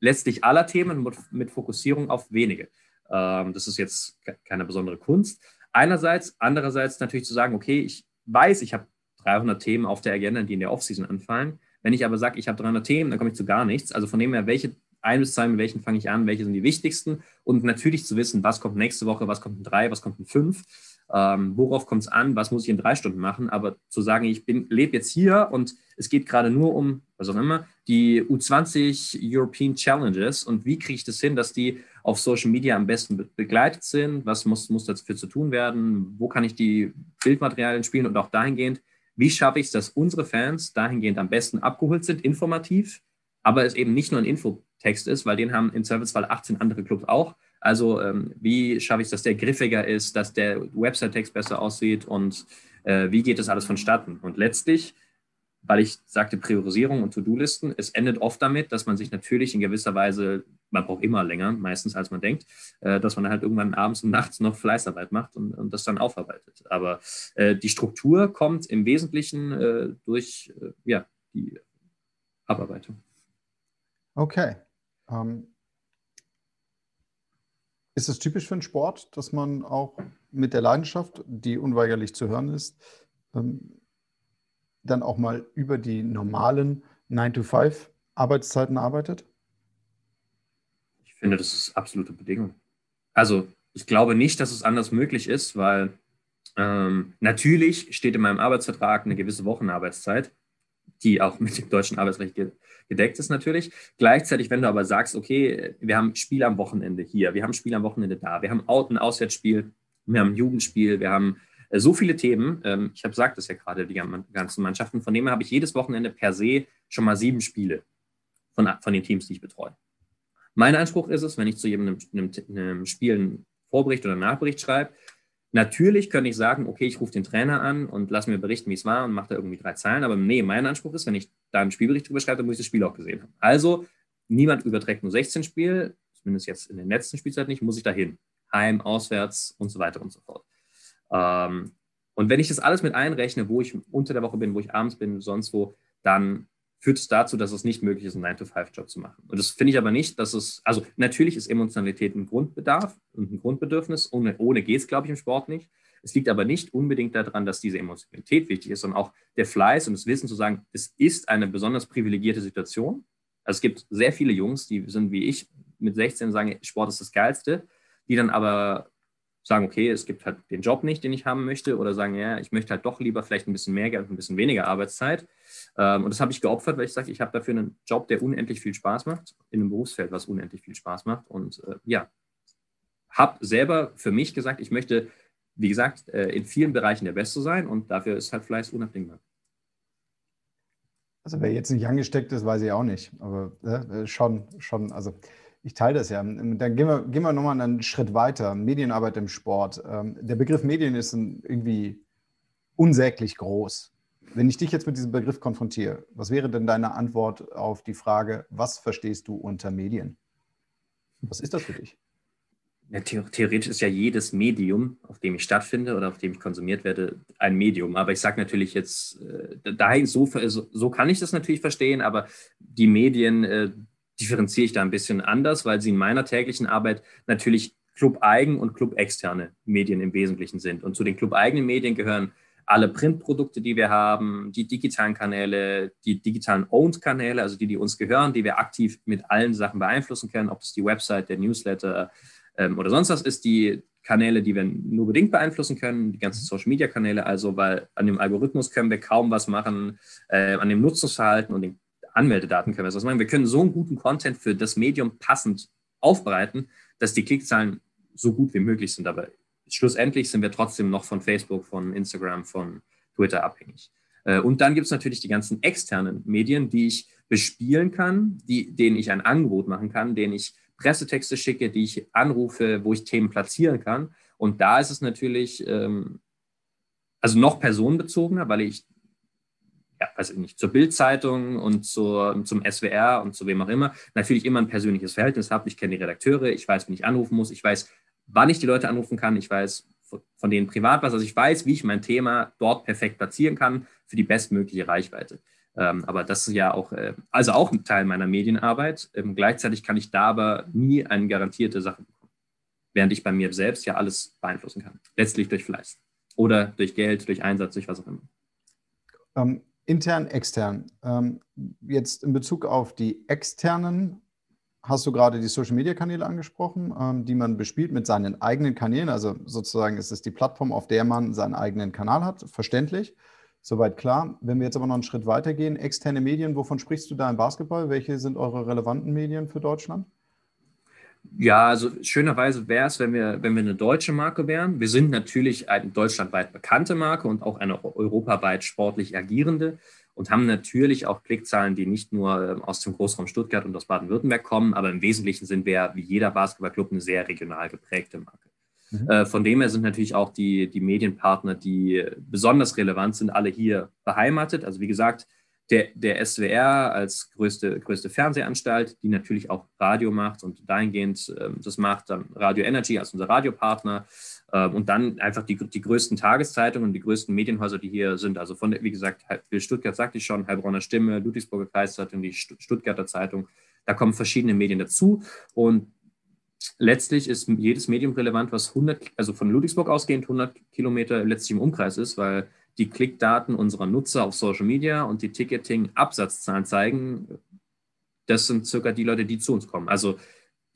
letztlich aller Themen mit, mit Fokussierung auf wenige. Ähm, das ist jetzt keine besondere Kunst. Einerseits, andererseits natürlich zu sagen, okay, ich weiß, ich habe 300 Themen auf der Agenda, die in der Offseason anfallen. Wenn ich aber sage, ich habe 300 Themen, dann komme ich zu gar nichts. Also von dem her, welche ein bis zwei, mit welchen fange ich an, welche sind die wichtigsten und natürlich zu wissen, was kommt nächste Woche, was kommt in drei, was kommt in fünf, ähm, worauf kommt es an, was muss ich in drei Stunden machen, aber zu sagen, ich lebe jetzt hier und es geht gerade nur um, was auch immer, die U20 European Challenges und wie kriege ich das hin, dass die auf Social Media am besten be begleitet sind, was muss, muss dafür zu tun werden, wo kann ich die Bildmaterialien spielen und auch dahingehend, wie schaffe ich es, dass unsere Fans dahingehend am besten abgeholt sind, informativ, aber es eben nicht nur ein Infotext ist, weil den haben im Zweifelsfall 18 andere Clubs auch. Also ähm, wie schaffe ich es, dass der griffiger ist, dass der Website-Text besser aussieht und äh, wie geht das alles vonstatten? Und letztlich, weil ich sagte Priorisierung und To-Do-Listen, es endet oft damit, dass man sich natürlich in gewisser Weise, man braucht immer länger, meistens als man denkt, äh, dass man halt irgendwann abends und nachts noch Fleißarbeit macht und, und das dann aufarbeitet. Aber äh, die Struktur kommt im Wesentlichen äh, durch äh, ja, die Abarbeitung. Okay. Ähm, ist es typisch für einen Sport, dass man auch mit der Leidenschaft, die unweigerlich zu hören ist, ähm, dann auch mal über die normalen 9-to-5-Arbeitszeiten arbeitet? Ich finde, das ist absolute Bedingung. Also ich glaube nicht, dass es anders möglich ist, weil ähm, natürlich steht in meinem Arbeitsvertrag eine gewisse Wochenarbeitszeit, die auch mit dem deutschen Arbeitsrecht gedeckt ist natürlich. Gleichzeitig, wenn du aber sagst, okay, wir haben Spiel am Wochenende hier, wir haben Spiel am Wochenende da, wir haben ein Auswärtsspiel, wir haben Jugendspiel, wir haben äh, so viele Themen. Ähm, ich habe gesagt, das ja gerade die ganzen Mannschaften. Von dem habe ich jedes Wochenende per se schon mal sieben Spiele von, von den Teams, die ich betreue. Mein Anspruch ist es, wenn ich zu jedem einem, einem Spiel einen Vorbericht oder einen Nachbericht schreibe, Natürlich könnte ich sagen, okay, ich rufe den Trainer an und lass mir berichten, wie es war und mache da irgendwie drei Zeilen. Aber nee, mein Anspruch ist, wenn ich da einen Spielbericht drüber schreibe, dann muss ich das Spiel auch gesehen haben. Also, niemand überträgt nur 16 Spiele, zumindest jetzt in der letzten Spielzeit nicht, muss ich da hin. Heim, auswärts und so weiter und so fort. Ähm, und wenn ich das alles mit einrechne, wo ich unter der Woche bin, wo ich abends bin, sonst wo, dann führt es dazu, dass es nicht möglich ist, einen 9-to-5-Job zu machen. Und das finde ich aber nicht, dass es, also natürlich ist Emotionalität ein Grundbedarf und ein Grundbedürfnis. Ohne, ohne geht es, glaube ich, im Sport nicht. Es liegt aber nicht unbedingt daran, dass diese Emotionalität wichtig ist, sondern auch der Fleiß und das Wissen zu sagen, es ist eine besonders privilegierte Situation. Also es gibt sehr viele Jungs, die sind wie ich mit 16 sagen, Sport ist das Geilste, die dann aber sagen, okay, es gibt halt den Job nicht, den ich haben möchte, oder sagen, ja, ich möchte halt doch lieber vielleicht ein bisschen mehr Geld und ein bisschen weniger Arbeitszeit. Ähm, und das habe ich geopfert, weil ich sage, ich habe dafür einen Job, der unendlich viel Spaß macht, in einem Berufsfeld, was unendlich viel Spaß macht. Und äh, ja, habe selber für mich gesagt, ich möchte, wie gesagt, äh, in vielen Bereichen der Beste sein und dafür ist halt Fleiß unabdingbar. Also wer jetzt nicht angesteckt ist, weiß ich auch nicht. Aber äh, schon, schon, also ich teile das ja. Dann gehen wir, gehen wir nochmal einen Schritt weiter. Medienarbeit im Sport. Ähm, der Begriff Medien ist irgendwie unsäglich groß. Wenn ich dich jetzt mit diesem Begriff konfrontiere, was wäre denn deine Antwort auf die Frage, was verstehst du unter Medien? Was ist das für dich? Ja, theoretisch ist ja jedes Medium, auf dem ich stattfinde oder auf dem ich konsumiert werde, ein Medium. Aber ich sage natürlich jetzt, äh, dahin, so, so, kann ich das natürlich verstehen, aber die Medien, äh, differenziere ich da ein bisschen anders, weil sie in meiner täglichen Arbeit natürlich club-eigen und club-externe Medien im Wesentlichen sind. Und zu den club-eigenen Medien gehören alle Printprodukte, die wir haben, die digitalen Kanäle, die digitalen Owned-Kanäle, also die, die uns gehören, die wir aktiv mit allen Sachen beeinflussen können, ob es die Website, der Newsletter ähm, oder sonst was ist, die Kanäle, die wir nur bedingt beeinflussen können, die ganzen Social-Media-Kanäle, also weil an dem Algorithmus können wir kaum was machen, äh, an dem Nutzungsverhalten und den Anmeldedaten können wir das machen. Wir können so einen guten Content für das Medium passend aufbereiten, dass die Klickzahlen so gut wie möglich sind. Aber schlussendlich sind wir trotzdem noch von Facebook, von Instagram, von Twitter abhängig. Äh, und dann gibt es natürlich die ganzen externen Medien, die ich bespielen kann, die, denen ich ein Angebot machen kann, denen ich Pressetexte schicke, die ich anrufe, wo ich Themen platzieren kann. Und da ist es natürlich ähm, also noch personenbezogener, weil ich ja, weiß ich nicht, zur Bildzeitung und zur, zum SWR und zu wem auch immer, natürlich immer ein persönliches Verhältnis habe. Ich kenne die Redakteure, ich weiß, wen ich anrufen muss, ich weiß, wann ich die Leute anrufen kann, ich weiß von denen privat was, also ich weiß, wie ich mein Thema dort perfekt platzieren kann für die bestmögliche Reichweite. Ähm, aber das ist ja auch, äh, also auch ein Teil meiner Medienarbeit. Ähm, gleichzeitig kann ich da aber nie eine garantierte Sache bekommen, während ich bei mir selbst ja alles beeinflussen kann. Letztlich durch Fleiß oder durch Geld, durch Einsatz, durch was auch immer. Ähm, intern, extern. Ähm, jetzt in Bezug auf die externen hast du gerade die Social-Media-Kanäle angesprochen, ähm, die man bespielt mit seinen eigenen Kanälen. Also sozusagen ist es die Plattform, auf der man seinen eigenen Kanal hat. Verständlich. Soweit klar. Wenn wir jetzt aber noch einen Schritt weiter gehen, externe Medien, wovon sprichst du da im Basketball? Welche sind eure relevanten Medien für Deutschland? Ja, also schönerweise wäre es, wenn wir, wenn wir eine deutsche Marke wären. Wir sind natürlich eine deutschlandweit bekannte Marke und auch eine europaweit sportlich agierende und haben natürlich auch Klickzahlen, die nicht nur ähm, aus dem Großraum Stuttgart und aus Baden-Württemberg kommen, aber im Wesentlichen sind wir wie jeder Basketballclub eine sehr regional geprägte Marke. Mhm. Äh, von dem her sind natürlich auch die, die Medienpartner, die besonders relevant sind, alle hier beheimatet. Also wie gesagt, der, der SWR als größte, größte Fernsehanstalt, die natürlich auch Radio macht und dahingehend äh, das macht dann Radio Energy als unser Radiopartner äh, und dann einfach die, die größten Tageszeitungen und die größten Medienhäuser, die hier sind. Also von, wie gesagt, Stuttgart sagte ich schon, Heilbronner Stimme, Ludwigsburger Kreiszeitung, die Stuttgarter Zeitung, da kommen verschiedene Medien dazu und letztlich ist jedes Medium relevant, was 100, also von Ludwigsburg ausgehend 100 Kilometer letztlich im Umkreis ist, weil die Klickdaten unserer Nutzer auf Social Media und die Ticketing-Absatzzahlen zeigen, das sind circa die Leute, die zu uns kommen. Also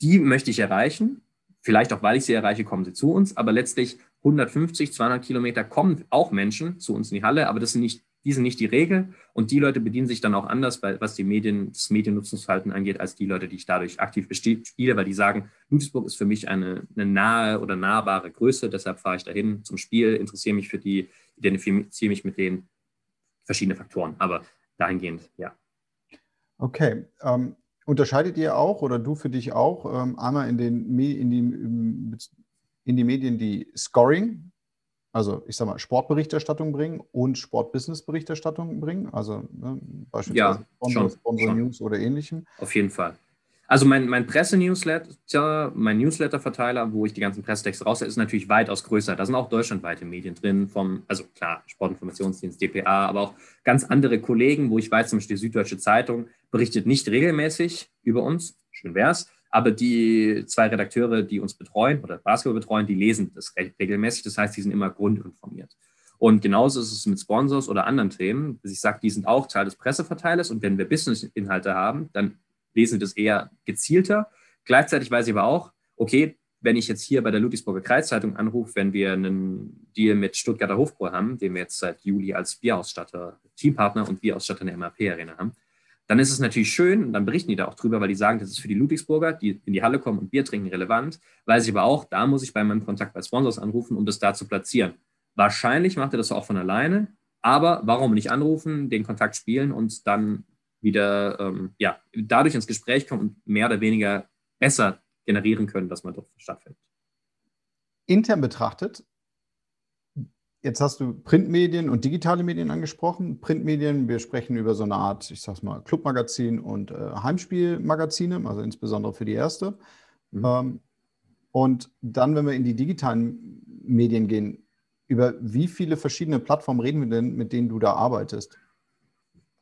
die möchte ich erreichen. Vielleicht auch, weil ich sie erreiche, kommen sie zu uns. Aber letztlich 150, 200 Kilometer kommen auch Menschen zu uns in die Halle. Aber das sind nicht die sind nicht die Regel und die Leute bedienen sich dann auch anders, was die Medien, das Mediennutzungsverhalten angeht, als die Leute, die ich dadurch aktiv bespiele, weil die sagen, Ludwigsburg ist für mich eine, eine nahe oder nahbare Größe, deshalb fahre ich dahin zum Spiel, interessiere mich für die, identifiziere mich mit den verschiedenen Faktoren, aber dahingehend, ja. Okay, ähm, unterscheidet ihr auch oder du für dich auch ähm, einmal in, den, in, die, in die Medien die Scoring, also ich sag mal, Sportberichterstattung bringen und Sportbusiness-Berichterstattung bringen, also ne, beispielsweise ja, Sponsor, Sponsor News oder ähnlichem. Auf jeden Fall. Also mein, mein Presse-Newsletter, mein Newsletter-Verteiler, wo ich die ganzen Pressetexte raus, ist natürlich weitaus größer. Da sind auch deutschlandweite Medien drin, vom, also klar, Sportinformationsdienst, DPA, aber auch ganz andere Kollegen, wo ich weiß, zum Beispiel die Süddeutsche Zeitung berichtet nicht regelmäßig über uns, schön wär's, aber die zwei Redakteure, die uns betreuen oder Basketball betreuen, die lesen das regelmäßig. Das heißt, die sind immer grundinformiert. Und genauso ist es mit Sponsors oder anderen Themen. Ich sage, die sind auch Teil des Presseverteilers und wenn wir Business-Inhalte haben, dann lesen das eher gezielter. Gleichzeitig weiß ich aber auch, okay, wenn ich jetzt hier bei der Ludwigsburger Kreiszeitung anrufe, wenn wir einen Deal mit Stuttgarter Hofbräu haben, den wir jetzt seit Juli als Bierausstatter, Teampartner und Bierausstatter in der MAP-Arena haben, dann ist es natürlich schön, und dann berichten die da auch drüber, weil die sagen, das ist für die Ludwigsburger, die in die Halle kommen und Bier trinken, relevant. Weiß ich aber auch, da muss ich bei meinem Kontakt bei Sponsors anrufen, um das da zu platzieren. Wahrscheinlich macht er das auch von alleine, aber warum nicht anrufen, den Kontakt spielen und dann wieder ähm, ja, dadurch ins Gespräch kommen und mehr oder weniger besser generieren können, dass man dort stattfindet. Intern betrachtet Jetzt hast du Printmedien und digitale Medien angesprochen. Printmedien, wir sprechen über so eine Art, ich sag's mal, Clubmagazin und äh, Heimspielmagazine, also insbesondere für die erste. Mhm. Ähm, und dann, wenn wir in die digitalen Medien gehen, über wie viele verschiedene Plattformen reden wir denn, mit denen du da arbeitest?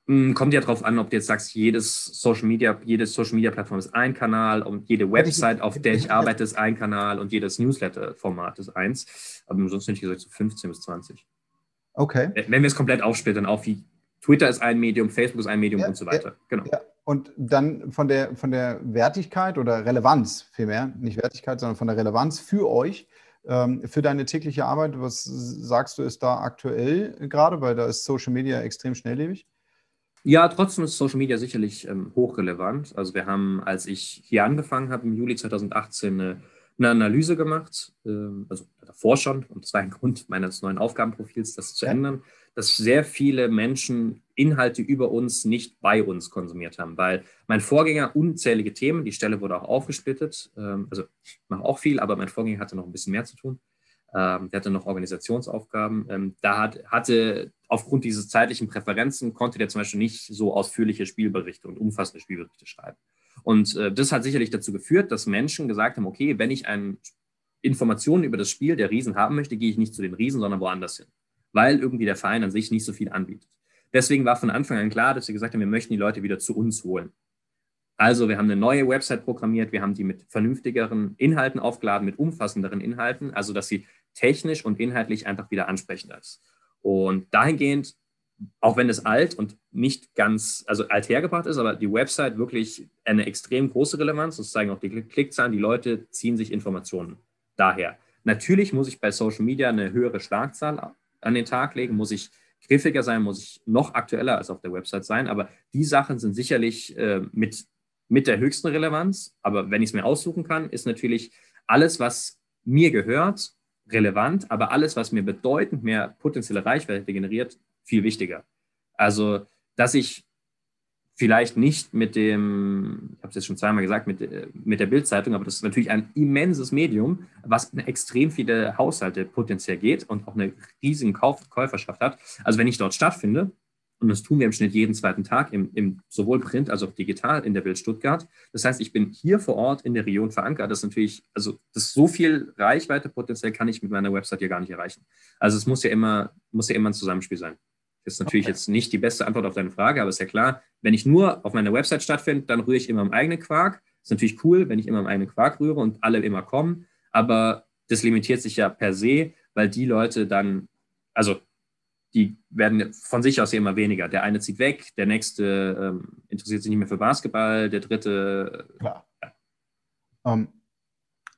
Hm, kommt ja darauf an, ob du jetzt sagst, jedes Social Media, jede Social Media Plattform ist ein Kanal und jede Website, auf der ich arbeite, ist ein Kanal und jedes Newsletter-Format ist eins. Aber sonst hätte ich gesagt so 15 bis 20. Okay. Äh, wenn wir es komplett aufsplittern, auf wie Twitter ist ein Medium, Facebook ist ein Medium ja, und so weiter. Ja, genau. Ja. Und dann von der, von der Wertigkeit oder Relevanz vielmehr, nicht Wertigkeit, sondern von der Relevanz für euch, ähm, für deine tägliche Arbeit, was sagst du, ist da aktuell gerade, weil da ist Social Media extrem schnelllebig? Ja, trotzdem ist Social Media sicherlich ähm, hochrelevant. Also wir haben, als ich hier angefangen habe, im Juli 2018 eine, eine Analyse gemacht, ähm, also davor schon, und das war ein Grund meines neuen Aufgabenprofils, das zu ja. ändern, dass sehr viele Menschen Inhalte über uns nicht bei uns konsumiert haben, weil mein Vorgänger unzählige Themen, die Stelle wurde auch aufgesplittet, ähm, also ich mache auch viel, aber mein Vorgänger hatte noch ein bisschen mehr zu tun. Ähm, der hatte noch Organisationsaufgaben. Ähm, da hat, hatte aufgrund dieser zeitlichen Präferenzen konnte der zum Beispiel nicht so ausführliche Spielberichte und umfassende Spielberichte schreiben. Und äh, das hat sicherlich dazu geführt, dass Menschen gesagt haben, okay, wenn ich ein, Informationen über das Spiel der Riesen haben möchte, gehe ich nicht zu den Riesen, sondern woanders hin, weil irgendwie der Verein an sich nicht so viel anbietet. Deswegen war von Anfang an klar, dass wir gesagt haben, wir möchten die Leute wieder zu uns holen. Also wir haben eine neue Website programmiert, wir haben die mit vernünftigeren Inhalten aufgeladen, mit umfassenderen Inhalten, also dass sie technisch und inhaltlich einfach wieder ansprechender ist. Und dahingehend, auch wenn es alt und nicht ganz, also alt hergebracht ist, aber die Website wirklich eine extrem große Relevanz, das zeigen auch die Klickzahlen, die Leute ziehen sich Informationen daher. Natürlich muss ich bei Social Media eine höhere Schlagzahl an den Tag legen, muss ich griffiger sein, muss ich noch aktueller als auf der Website sein, aber die Sachen sind sicherlich äh, mit mit der höchsten Relevanz. Aber wenn ich es mir aussuchen kann, ist natürlich alles, was mir gehört, relevant, aber alles, was mir bedeutend mehr potenzielle Reichweite generiert, viel wichtiger. Also, dass ich vielleicht nicht mit dem, ich habe es jetzt schon zweimal gesagt, mit, mit der Bildzeitung, aber das ist natürlich ein immenses Medium, was in extrem viele Haushalte potenziell geht und auch eine riesige Kauf Käuferschaft hat. Also wenn ich dort stattfinde, und das tun wir im Schnitt jeden zweiten Tag, im, im, sowohl Print als auch digital in der Bild Stuttgart. Das heißt, ich bin hier vor Ort in der Region verankert. Das ist natürlich, also das so viel Reichweite potenziell kann ich mit meiner Website hier gar nicht erreichen. Also es muss ja immer, muss ja immer ein Zusammenspiel sein. Das ist natürlich okay. jetzt nicht die beste Antwort auf deine Frage, aber ist ja klar, wenn ich nur auf meiner Website stattfinde, dann rühre ich immer im eigenen Quark. Ist natürlich cool, wenn ich immer im eigenen Quark rühre und alle immer kommen, aber das limitiert sich ja per se, weil die Leute dann, also die werden von sich aus immer weniger. Der eine zieht weg, der nächste ähm, interessiert sich nicht mehr für Basketball, der dritte. Äh, Klar. Ja. Um, ähm,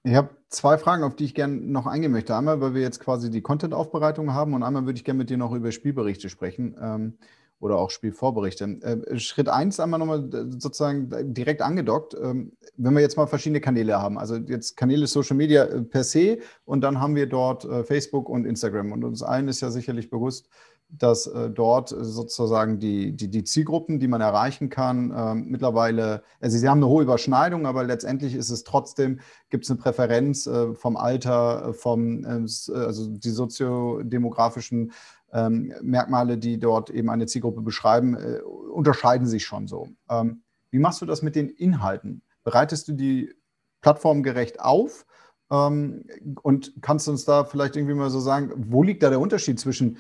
ich habe zwei Fragen, auf die ich gerne noch eingehen möchte. Einmal, weil wir jetzt quasi die Content-Aufbereitung haben und einmal würde ich gerne mit dir noch über Spielberichte sprechen ähm, oder auch Spielvorberichte. Äh, Schritt eins einmal nochmal äh, sozusagen direkt angedockt. Ähm, wenn wir jetzt mal verschiedene Kanäle haben, also jetzt Kanäle Social Media äh, per se und dann haben wir dort äh, Facebook und Instagram. Und uns allen ist ja sicherlich bewusst, dass äh, dort sozusagen die, die, die, Zielgruppen, die man erreichen kann, äh, mittlerweile, also sie haben eine hohe Überschneidung, aber letztendlich ist es trotzdem, gibt es eine Präferenz äh, vom Alter, äh, vom, äh, also die soziodemografischen ähm, Merkmale, die dort eben eine Zielgruppe beschreiben, äh, unterscheiden sich schon so. Ähm, wie machst du das mit den Inhalten? Bereitest du die plattformgerecht auf? Ähm, und kannst du uns da vielleicht irgendwie mal so sagen, wo liegt da der Unterschied zwischen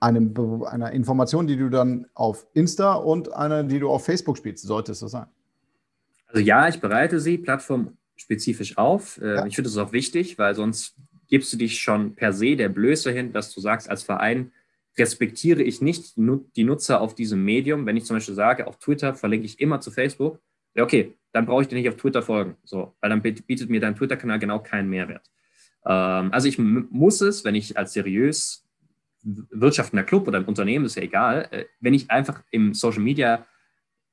einem, einer Information, die du dann auf Insta und einer, die du auf Facebook spielst, sollte es so sein? Also ja, ich bereite sie plattformspezifisch auf. Äh, ja. Ich finde es auch wichtig, weil sonst gibst du dich schon per se der Blöße hin, dass du sagst, als Verein respektiere ich nicht die Nutzer auf diesem Medium. Wenn ich zum Beispiel sage, auf Twitter verlinke ich immer zu Facebook, ja, okay, dann brauche ich dir nicht auf Twitter folgen. So, weil dann bietet mir dein Twitter-Kanal genau keinen Mehrwert. Ähm, also ich muss es, wenn ich als seriös wirtschaftender Club oder ein Unternehmen, ist ja egal, äh, wenn ich einfach im Social Media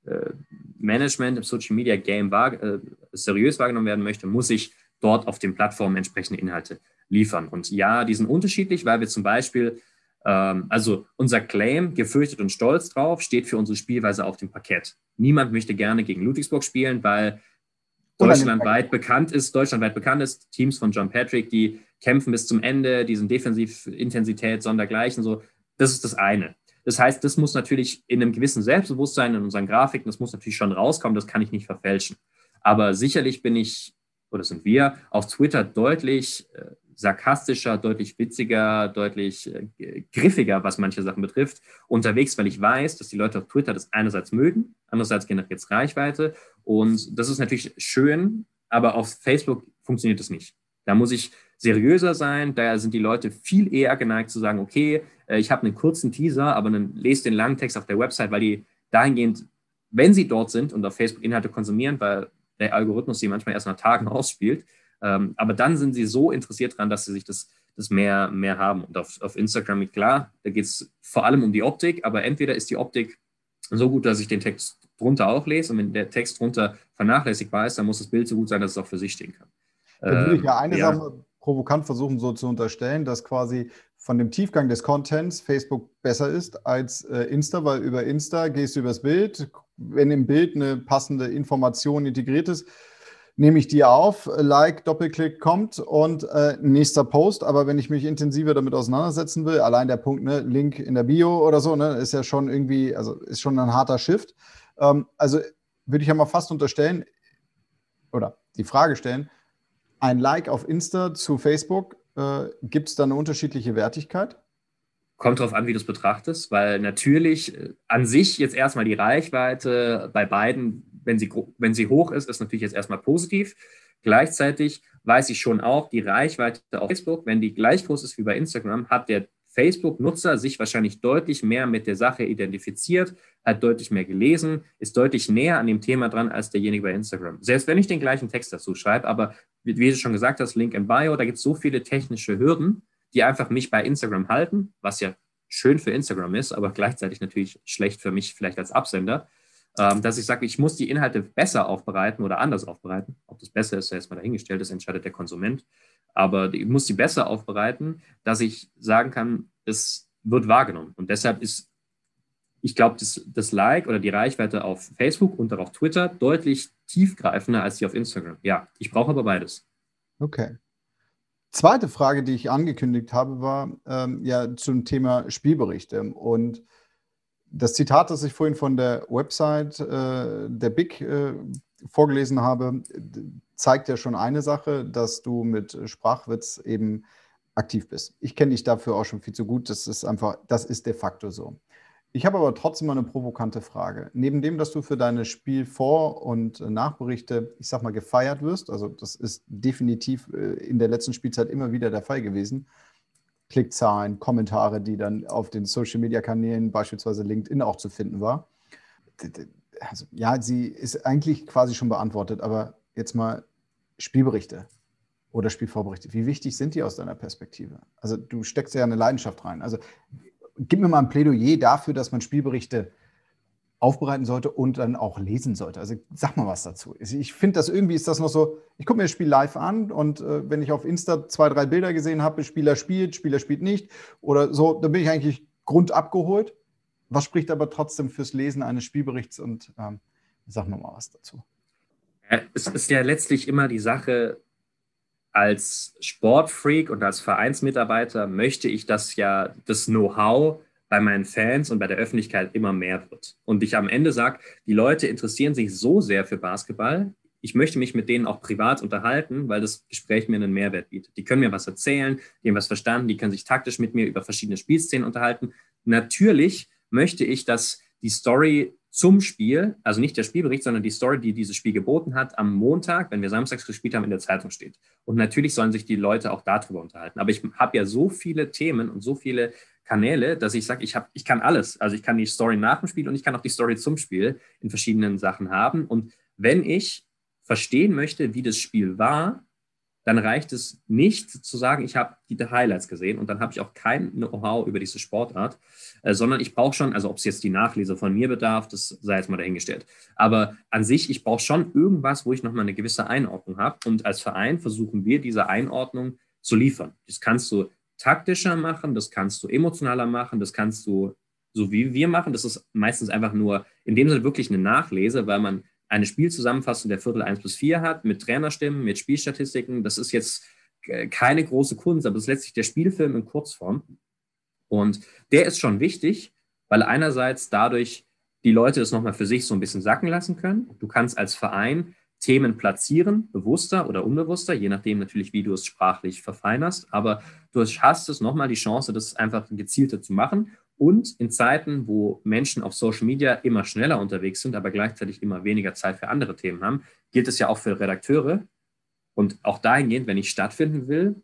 äh, Management, im Social Media Game wahr, äh, seriös wahrgenommen werden möchte, muss ich dort auf den Plattformen entsprechende Inhalte liefern. Und ja, die sind unterschiedlich, weil wir zum Beispiel, ähm, also unser Claim, gefürchtet und stolz drauf, steht für unsere Spielweise auf dem Parkett. Niemand möchte gerne gegen Ludwigsburg spielen, weil deutschlandweit bekannt ist, deutschlandweit bekannt ist, Teams von John Patrick, die kämpfen bis zum Ende, diesen Defensivintensität, sondergleichen, so. Das ist das eine. Das heißt, das muss natürlich in einem gewissen Selbstbewusstsein in unseren Grafiken, das muss natürlich schon rauskommen, das kann ich nicht verfälschen. Aber sicherlich bin ich, oder sind wir, auf Twitter deutlich äh, sarkastischer, deutlich witziger, deutlich äh, griffiger, was manche Sachen betrifft, unterwegs, weil ich weiß, dass die Leute auf Twitter das einerseits mögen, andererseits generiert es Reichweite. Und das ist natürlich schön, aber auf Facebook funktioniert das nicht. Da muss ich seriöser sein. Daher sind die Leute viel eher geneigt zu sagen, okay, äh, ich habe einen kurzen Teaser, aber dann lest den langen Text auf der Website, weil die dahingehend, wenn sie dort sind und auf Facebook Inhalte konsumieren, weil der Algorithmus sie manchmal erst nach Tagen ausspielt, ähm, aber dann sind sie so interessiert daran, dass sie sich das, das mehr, mehr haben. Und auf, auf Instagram, klar, da geht es vor allem um die Optik, aber entweder ist die Optik so gut, dass ich den Text drunter auch lese und wenn der Text drunter vernachlässigbar ist, dann muss das Bild so gut sein, dass es auch für sich stehen kann. Da würde ich ja eine ja. Sache provokant versuchen, so zu unterstellen, dass quasi von dem Tiefgang des Contents Facebook besser ist als äh, Insta, weil über Insta gehst du übers Bild. Wenn im Bild eine passende Information integriert ist, nehme ich die auf, Like, Doppelklick kommt und äh, nächster Post. Aber wenn ich mich intensiver damit auseinandersetzen will, allein der Punkt, ne, Link in der Bio oder so, ne, ist ja schon irgendwie, also ist schon ein harter Shift. Ähm, also würde ich ja mal fast unterstellen oder die Frage stellen, ein Like auf Insta zu Facebook, äh, gibt es da eine unterschiedliche Wertigkeit? Kommt darauf an, wie du es betrachtest, weil natürlich äh, an sich jetzt erstmal die Reichweite bei beiden wenn sie, wenn sie hoch ist, ist natürlich jetzt erstmal positiv. Gleichzeitig weiß ich schon auch, die Reichweite auf Facebook, wenn die gleich groß ist wie bei Instagram, hat der Facebook-Nutzer sich wahrscheinlich deutlich mehr mit der Sache identifiziert, hat deutlich mehr gelesen, ist deutlich näher an dem Thema dran als derjenige bei Instagram. Selbst wenn ich den gleichen Text dazu schreibe, aber wie, du schon gesagt hast, Link in Bio, da gibt es so viele technische Hürden, die einfach mich bei Instagram halten, was ja schön für Instagram ist, aber gleichzeitig natürlich schlecht für mich vielleicht als Absender ähm, dass ich sage, ich muss die Inhalte besser aufbereiten oder anders aufbereiten. Ob das besser ist, ist mal dahingestellt, das entscheidet der Konsument. Aber ich muss die besser aufbereiten, dass ich sagen kann, es wird wahrgenommen. Und deshalb ist, ich glaube, das, das Like oder die Reichweite auf Facebook und auch auf Twitter deutlich tiefgreifender als die auf Instagram. Ja, ich brauche aber beides. Okay. Zweite Frage, die ich angekündigt habe, war ähm, ja zum Thema Spielberichte. Und das Zitat, das ich vorhin von der Website äh, der BIC äh, vorgelesen habe, zeigt ja schon eine Sache, dass du mit Sprachwitz eben aktiv bist. Ich kenne dich dafür auch schon viel zu gut. Das ist einfach, das ist de facto so. Ich habe aber trotzdem mal eine provokante Frage. Neben dem, dass du für deine Spielvor- und Nachberichte, ich sag mal, gefeiert wirst, also das ist definitiv äh, in der letzten Spielzeit immer wieder der Fall gewesen, Klickzahlen, Kommentare, die dann auf den Social-Media-Kanälen, beispielsweise LinkedIn, auch zu finden war. Also, ja, sie ist eigentlich quasi schon beantwortet, aber jetzt mal Spielberichte oder Spielvorberichte. Wie wichtig sind die aus deiner Perspektive? Also du steckst ja eine Leidenschaft rein. Also gib mir mal ein Plädoyer dafür, dass man Spielberichte aufbereiten sollte und dann auch lesen sollte. Also sag mal was dazu. Ich finde das irgendwie ist das noch so, ich gucke mir das Spiel live an und äh, wenn ich auf Insta zwei, drei Bilder gesehen habe, Spieler spielt, Spieler spielt nicht oder so, dann bin ich eigentlich grundabgeholt. Was spricht aber trotzdem fürs Lesen eines Spielberichts und ähm, sag mal was dazu. Es ist ja letztlich immer die Sache, als Sportfreak und als Vereinsmitarbeiter möchte ich das ja, das Know-how bei meinen Fans und bei der Öffentlichkeit immer mehr wird. Und ich am Ende sage, die Leute interessieren sich so sehr für Basketball, ich möchte mich mit denen auch privat unterhalten, weil das Gespräch mir einen Mehrwert bietet. Die können mir was erzählen, die haben was verstanden, die können sich taktisch mit mir über verschiedene Spielszenen unterhalten. Natürlich möchte ich, dass die Story zum Spiel, also nicht der Spielbericht, sondern die Story, die dieses Spiel geboten hat, am Montag, wenn wir samstags gespielt haben, in der Zeitung steht. Und natürlich sollen sich die Leute auch darüber unterhalten. Aber ich habe ja so viele Themen und so viele Kanäle, dass ich sage, ich, ich kann alles. Also ich kann die Story nach dem Spiel und ich kann auch die Story zum Spiel in verschiedenen Sachen haben. Und wenn ich verstehen möchte, wie das Spiel war, dann reicht es nicht zu sagen, ich habe die Highlights gesehen und dann habe ich auch kein Know-how über diese Sportart, äh, sondern ich brauche schon, also ob es jetzt die Nachlese von mir bedarf, das sei jetzt mal dahingestellt. Aber an sich, ich brauche schon irgendwas, wo ich nochmal eine gewisse Einordnung habe. Und als Verein versuchen wir, diese Einordnung zu liefern. Das kannst du taktischer machen, das kannst du emotionaler machen, das kannst du so wie wir machen. Das ist meistens einfach nur in dem Sinne wirklich eine Nachlese, weil man eine Spielzusammenfassung der Viertel 1 bis 4 hat, mit Trainerstimmen, mit Spielstatistiken. Das ist jetzt äh, keine große Kunst, aber es ist letztlich der Spielfilm in Kurzform. Und der ist schon wichtig, weil einerseits dadurch die Leute das nochmal für sich so ein bisschen sacken lassen können. Du kannst als Verein Themen platzieren, bewusster oder unbewusster, je nachdem natürlich, wie du es sprachlich verfeinerst. Aber du hast es nochmal die Chance, das einfach gezielter zu machen. Und in Zeiten, wo Menschen auf Social Media immer schneller unterwegs sind, aber gleichzeitig immer weniger Zeit für andere Themen haben, gilt es ja auch für Redakteure. Und auch dahingehend, wenn ich stattfinden will,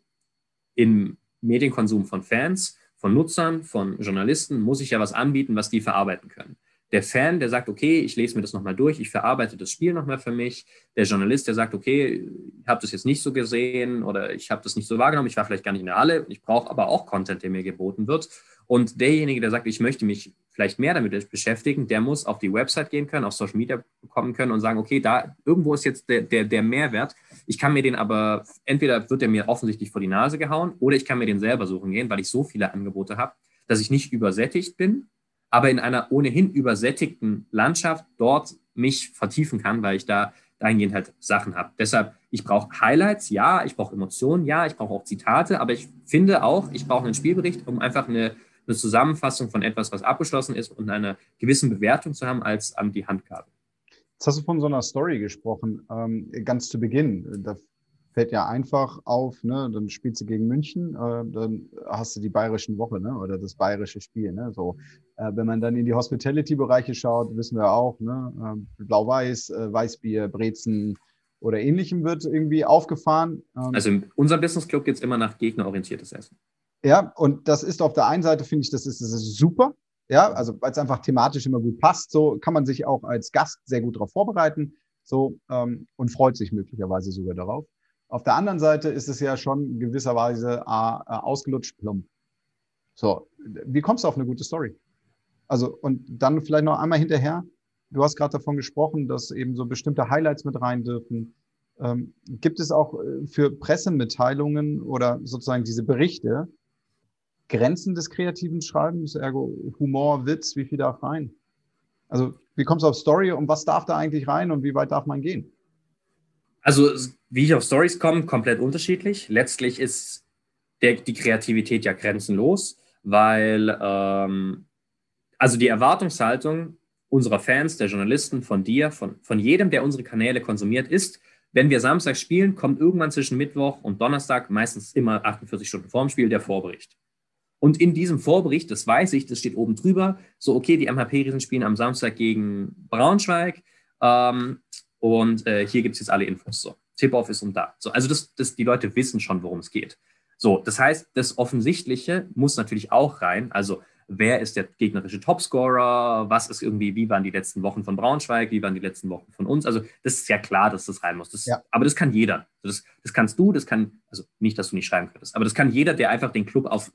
im Medienkonsum von Fans, von Nutzern, von Journalisten, muss ich ja was anbieten, was die verarbeiten können der Fan, der sagt, okay, ich lese mir das nochmal durch, ich verarbeite das Spiel nochmal für mich. Der Journalist, der sagt, okay, ich habe das jetzt nicht so gesehen oder ich habe das nicht so wahrgenommen, ich war vielleicht gar nicht in der Halle, ich brauche aber auch Content, der mir geboten wird. Und derjenige, der sagt, ich möchte mich vielleicht mehr damit beschäftigen, der muss auf die Website gehen können, auf Social Media kommen können und sagen, okay, da irgendwo ist jetzt der, der, der Mehrwert. Ich kann mir den aber, entweder wird er mir offensichtlich vor die Nase gehauen oder ich kann mir den selber suchen gehen, weil ich so viele Angebote habe, dass ich nicht übersättigt bin aber in einer ohnehin übersättigten Landschaft dort mich vertiefen kann, weil ich da dahingehend halt Sachen habe. Deshalb, ich brauche Highlights, ja, ich brauche Emotionen, ja, ich brauche auch Zitate, aber ich finde auch, ich brauche einen Spielbericht, um einfach eine, eine Zusammenfassung von etwas, was abgeschlossen ist und eine gewisse Bewertung zu haben als an die Handgabe. Jetzt hast du von so einer Story gesprochen, ähm, ganz zu Beginn. Da fällt ja einfach auf, ne? dann spielst du gegen München, äh, dann hast du die bayerischen Woche ne? oder das bayerische Spiel. Ne? So, äh, wenn man dann in die Hospitality-Bereiche schaut, wissen wir auch, ne? äh, Blau-Weiß, äh, Weißbier, Brezen oder ähnlichem wird irgendwie aufgefahren. Ähm, also in unserem Business Club geht es immer nach gegnerorientiertes Essen. Ja, und das ist auf der einen Seite, finde ich, das ist, das ist super. Ja, also weil es einfach thematisch immer gut passt. So kann man sich auch als Gast sehr gut darauf vorbereiten. So ähm, und freut sich möglicherweise sogar darauf. Auf der anderen Seite ist es ja schon gewisserweise äh, ausgelutscht plump. So, wie kommst du auf eine gute Story? Also, und dann vielleicht noch einmal hinterher. Du hast gerade davon gesprochen, dass eben so bestimmte Highlights mit rein dürfen. Ähm, gibt es auch äh, für Pressemitteilungen oder sozusagen diese Berichte Grenzen des kreativen Schreibens, ergo Humor, Witz, wie viel darf rein? Also, wie kommst du auf Story und was darf da eigentlich rein und wie weit darf man gehen? Also, wie ich auf Stories komme, komplett unterschiedlich. Letztlich ist der, die Kreativität ja grenzenlos, weil ähm, also die Erwartungshaltung unserer Fans, der Journalisten, von dir, von, von jedem, der unsere Kanäle konsumiert, ist, wenn wir Samstag spielen, kommt irgendwann zwischen Mittwoch und Donnerstag, meistens immer 48 Stunden vorm Spiel, der Vorbericht. Und in diesem Vorbericht, das weiß ich, das steht oben drüber, so, okay, die MHP-Riesen spielen am Samstag gegen Braunschweig. Ähm, und äh, hier gibt es jetzt alle Infos. So, Tip-Off ist um da. So, also das, das, die Leute wissen schon, worum es geht. So, das heißt, das Offensichtliche muss natürlich auch rein. Also, wer ist der gegnerische Topscorer? Was ist irgendwie, wie waren die letzten Wochen von Braunschweig? Wie waren die letzten Wochen von uns? Also, das ist ja klar, dass das rein muss. Das, ja. Aber das kann jeder. Das, das kannst du, das kann, also nicht, dass du nicht schreiben könntest, aber das kann jeder, der einfach den Club auf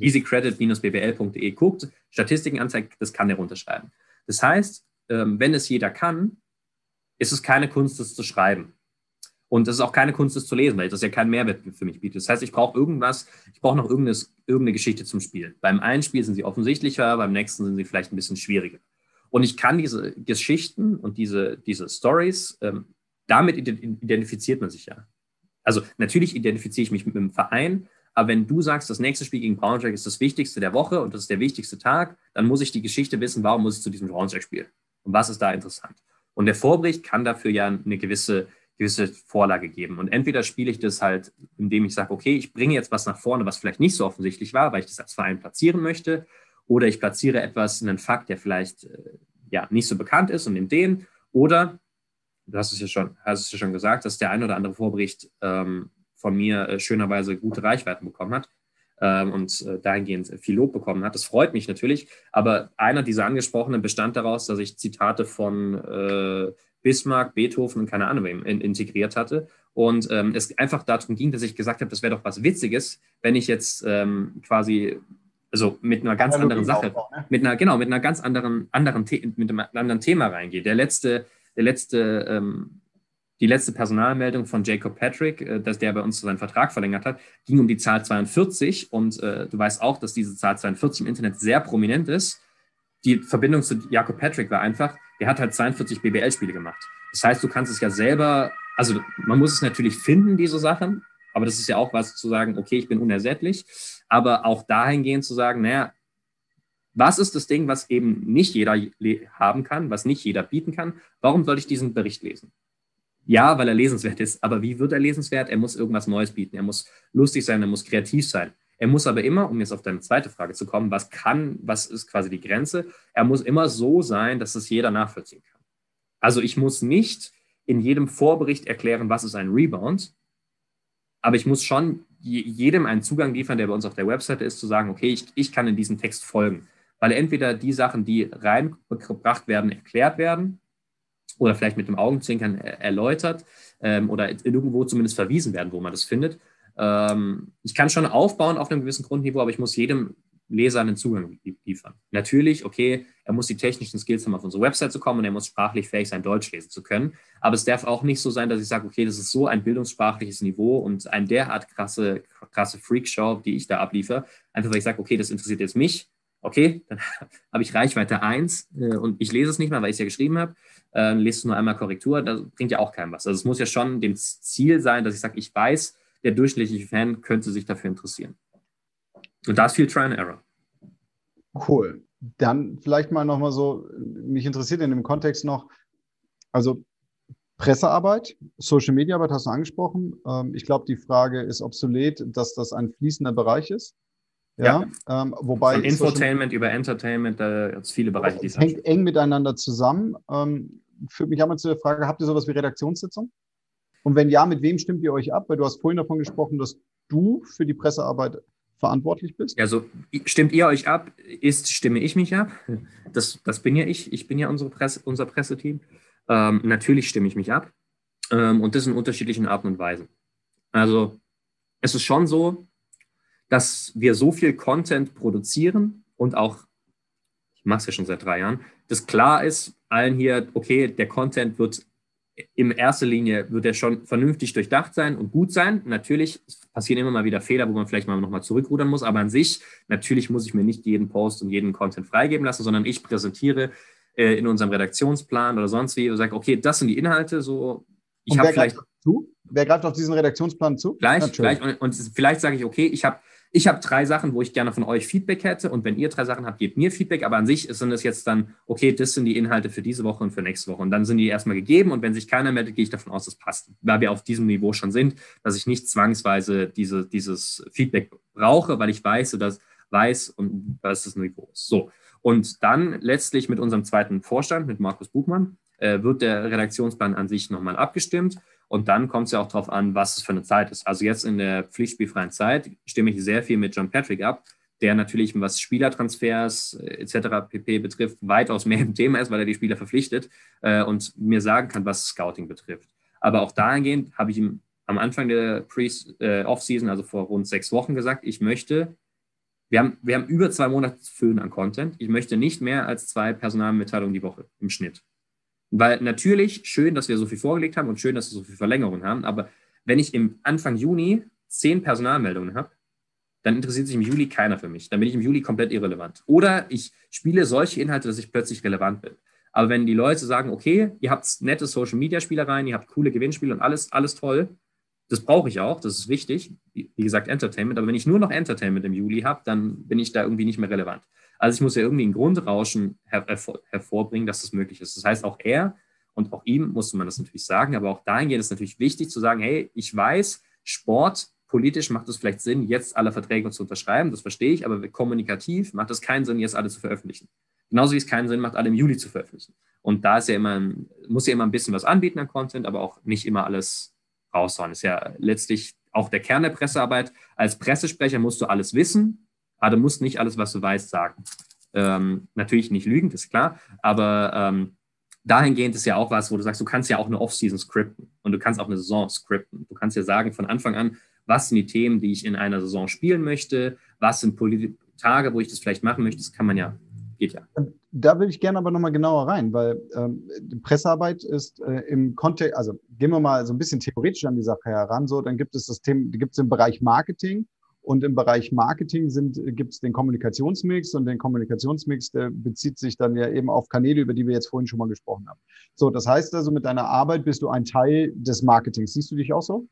easycredit-bbl.de guckt, Statistiken anzeigt, das kann der runterschreiben. Das heißt, ähm, wenn es jeder kann, ist es keine Kunst, das zu schreiben. Und es ist auch keine Kunst, das zu lesen, weil das ja keinen Mehrwert für mich bietet. Das heißt, ich brauche irgendwas, ich brauche noch irgendeine, Geschichte zum Spielen. Beim einen Spiel sind sie offensichtlicher, beim nächsten sind sie vielleicht ein bisschen schwieriger. Und ich kann diese Geschichten und diese, diese Stories, ähm, damit identifiziert man sich ja. Also natürlich identifiziere ich mich mit einem Verein, aber wenn du sagst, das nächste Spiel gegen Braunschweig ist das wichtigste der Woche und das ist der wichtigste Tag, dann muss ich die Geschichte wissen, warum muss ich zu diesem Braunschweig spielen und was ist da interessant. Und der Vorbericht kann dafür ja eine gewisse, gewisse Vorlage geben. Und entweder spiele ich das halt, indem ich sage, okay, ich bringe jetzt was nach vorne, was vielleicht nicht so offensichtlich war, weil ich das als Verein platzieren möchte, oder ich platziere etwas, einen Fakt, der vielleicht äh, ja nicht so bekannt ist und nehme den. Oder, du hast es ja schon, hast es ja schon gesagt, dass der ein oder andere Vorbericht ähm, von mir äh, schönerweise gute Reichweiten bekommen hat und äh, dahingehend viel Lob bekommen hat. Das freut mich natürlich. Aber einer dieser angesprochenen bestand daraus, dass ich Zitate von äh, Bismarck, Beethoven und keine Ahnung wem in, integriert hatte. Und ähm, es einfach darum ging, dass ich gesagt habe, das wäre doch was Witziges, wenn ich jetzt ähm, quasi also mit einer ganz anderen Sache, ne? mit einer, genau, mit einer ganz anderen, anderen mit einem anderen Thema reingehe. Der letzte, der letzte ähm, die letzte Personalmeldung von Jacob Patrick, äh, dass der bei uns seinen Vertrag verlängert hat, ging um die Zahl 42. Und äh, du weißt auch, dass diese Zahl 42 im Internet sehr prominent ist. Die Verbindung zu Jacob Patrick war einfach, der hat halt 42 BBL-Spiele gemacht. Das heißt, du kannst es ja selber, also man muss es natürlich finden, diese Sachen, aber das ist ja auch was zu sagen, okay, ich bin unersättlich, aber auch dahingehend zu sagen, naja, was ist das Ding, was eben nicht jeder haben kann, was nicht jeder bieten kann? Warum soll ich diesen Bericht lesen? Ja, weil er lesenswert ist. Aber wie wird er lesenswert? Er muss irgendwas Neues bieten. Er muss lustig sein, er muss kreativ sein. Er muss aber immer, um jetzt auf deine zweite Frage zu kommen, was kann, was ist quasi die Grenze? Er muss immer so sein, dass es jeder nachvollziehen kann. Also ich muss nicht in jedem Vorbericht erklären, was ist ein Rebound, aber ich muss schon jedem einen Zugang liefern, der bei uns auf der Webseite ist, zu sagen, okay, ich, ich kann in diesem Text folgen. Weil entweder die Sachen, die reingebracht werden, erklärt werden, oder vielleicht mit dem Augenzwinkern erläutert ähm, oder irgendwo zumindest verwiesen werden, wo man das findet. Ähm, ich kann schon aufbauen auf einem gewissen Grundniveau, aber ich muss jedem Leser einen Zugang liefern. Natürlich, okay, er muss die technischen Skills haben, auf unsere Website zu kommen und er muss sprachlich fähig sein, Deutsch lesen zu können. Aber es darf auch nicht so sein, dass ich sage, okay, das ist so ein bildungssprachliches Niveau und ein derart krasse, krasse Freakshow, die ich da abliefere, einfach weil ich sage, okay, das interessiert jetzt mich, Okay, dann habe ich Reichweite 1 äh, und ich lese es nicht mehr, weil ich es ja geschrieben habe. Äh, lese es nur einmal Korrektur, das bringt ja auch keinem was. Also es muss ja schon dem Ziel sein, dass ich sage, ich weiß, der durchschnittliche Fan könnte sich dafür interessieren. Und da ist viel Try and Error. Cool. Dann vielleicht mal nochmal so, mich interessiert in dem Kontext noch, also Pressearbeit, Social Media Arbeit hast du angesprochen. Ähm, ich glaube, die Frage ist obsolet, dass das ein fließender Bereich ist. Ja, ja. Ähm, wobei. Von Infotainment über Entertainment, da gibt es viele Bereiche, die es hängt eng miteinander zusammen. Ähm, führt mich einmal zu der Frage: Habt ihr sowas wie Redaktionssitzung? Und wenn ja, mit wem stimmt ihr euch ab? Weil du hast vorhin davon gesprochen, dass du für die Pressearbeit verantwortlich bist. Also stimmt ihr euch ab, ist, stimme ich mich ab. Das, das bin ja ich. Ich bin ja unsere Presse, unser Presseteam. Ähm, natürlich stimme ich mich ab. Ähm, und das in unterschiedlichen Arten und Weisen. Also es ist schon so, dass wir so viel Content produzieren und auch, ich mache es ja schon seit drei Jahren, dass klar ist allen hier, okay, der Content wird in erster Linie wird er schon vernünftig durchdacht sein und gut sein. Natürlich passieren immer mal wieder Fehler, wo man vielleicht mal nochmal zurückrudern muss, aber an sich, natürlich muss ich mir nicht jeden Post und jeden Content freigeben lassen, sondern ich präsentiere äh, in unserem Redaktionsplan oder sonst wie und sage, okay, das sind die Inhalte, so ich habe vielleicht. Zu? Wer greift auf diesen Redaktionsplan zu? Gleich, gleich. Und, und vielleicht sage ich, okay, ich habe ich habe drei Sachen, wo ich gerne von euch Feedback hätte. Und wenn ihr drei Sachen habt, gebt mir Feedback. Aber an sich sind es jetzt dann, okay, das sind die Inhalte für diese Woche und für nächste Woche. Und dann sind die erstmal gegeben. Und wenn sich keiner meldet, gehe ich davon aus, das passt. Weil wir auf diesem Niveau schon sind, dass ich nicht zwangsweise diese, dieses Feedback brauche, weil ich weiß, dass weiß und was das Niveau ist. So. Und dann letztlich mit unserem zweiten Vorstand, mit Markus Buchmann, äh, wird der Redaktionsplan an sich nochmal abgestimmt. Und dann kommt es ja auch darauf an, was es für eine Zeit ist. Also jetzt in der pflichtspielfreien Zeit stimme ich sehr viel mit John Patrick ab, der natürlich, was Spielertransfers äh, etc. pp. betrifft, weitaus mehr im Thema ist, weil er die Spieler verpflichtet äh, und mir sagen kann, was Scouting betrifft. Aber auch dahingehend habe ich ihm am Anfang der Pre-Off-Season, äh, also vor rund sechs Wochen, gesagt, ich möchte, wir haben, wir haben über zwei Monate füllen an Content. Ich möchte nicht mehr als zwei Personalmitteilungen die Woche im Schnitt. Weil natürlich schön, dass wir so viel vorgelegt haben und schön, dass wir so viel Verlängerung haben, aber wenn ich im Anfang Juni zehn Personalmeldungen habe, dann interessiert sich im Juli keiner für mich. Dann bin ich im Juli komplett irrelevant. Oder ich spiele solche Inhalte, dass ich plötzlich relevant bin. Aber wenn die Leute sagen, okay, ihr habt nette Social Media Spielereien, ihr habt coole Gewinnspiele und alles, alles toll, das brauche ich auch, das ist wichtig. Wie gesagt, Entertainment. Aber wenn ich nur noch Entertainment im Juli habe, dann bin ich da irgendwie nicht mehr relevant. Also ich muss ja irgendwie ein Grundrauschen her hervorbringen, dass das möglich ist. Das heißt, auch er und auch ihm musste man das natürlich sagen, aber auch dahingehend ist natürlich wichtig zu sagen, hey, ich weiß, Sport, politisch macht es vielleicht Sinn, jetzt alle Verträge zu unterschreiben, das verstehe ich, aber kommunikativ macht es keinen Sinn, jetzt alle zu veröffentlichen. Genauso wie es keinen Sinn macht, alle im Juli zu veröffentlichen. Und da ist ja immer, muss ja immer ein bisschen was anbieten an Content, aber auch nicht immer alles raushauen. Ist ja letztlich auch der Kern der Pressearbeit. Als Pressesprecher musst du alles wissen, aber du musst nicht alles, was du weißt, sagen. Ähm, natürlich nicht lügen, das ist klar, aber ähm, dahingehend ist ja auch was, wo du sagst, du kannst ja auch eine Off-Season scripten und du kannst auch eine Saison scripten. Du kannst ja sagen von Anfang an, was sind die Themen, die ich in einer Saison spielen möchte, was sind Polit Tage, wo ich das vielleicht machen möchte, das kann man ja, geht ja. Da will ich gerne aber nochmal genauer rein, weil ähm, Pressearbeit ist äh, im Kontext, also gehen wir mal so ein bisschen theoretisch an die Sache heran, so, dann gibt es das Thema, gibt es den Bereich Marketing, und im Bereich Marketing gibt es den Kommunikationsmix und den Kommunikationsmix, der bezieht sich dann ja eben auf Kanäle, über die wir jetzt vorhin schon mal gesprochen haben. So, das heißt also, mit deiner Arbeit bist du ein Teil des Marketings. Siehst du dich auch so?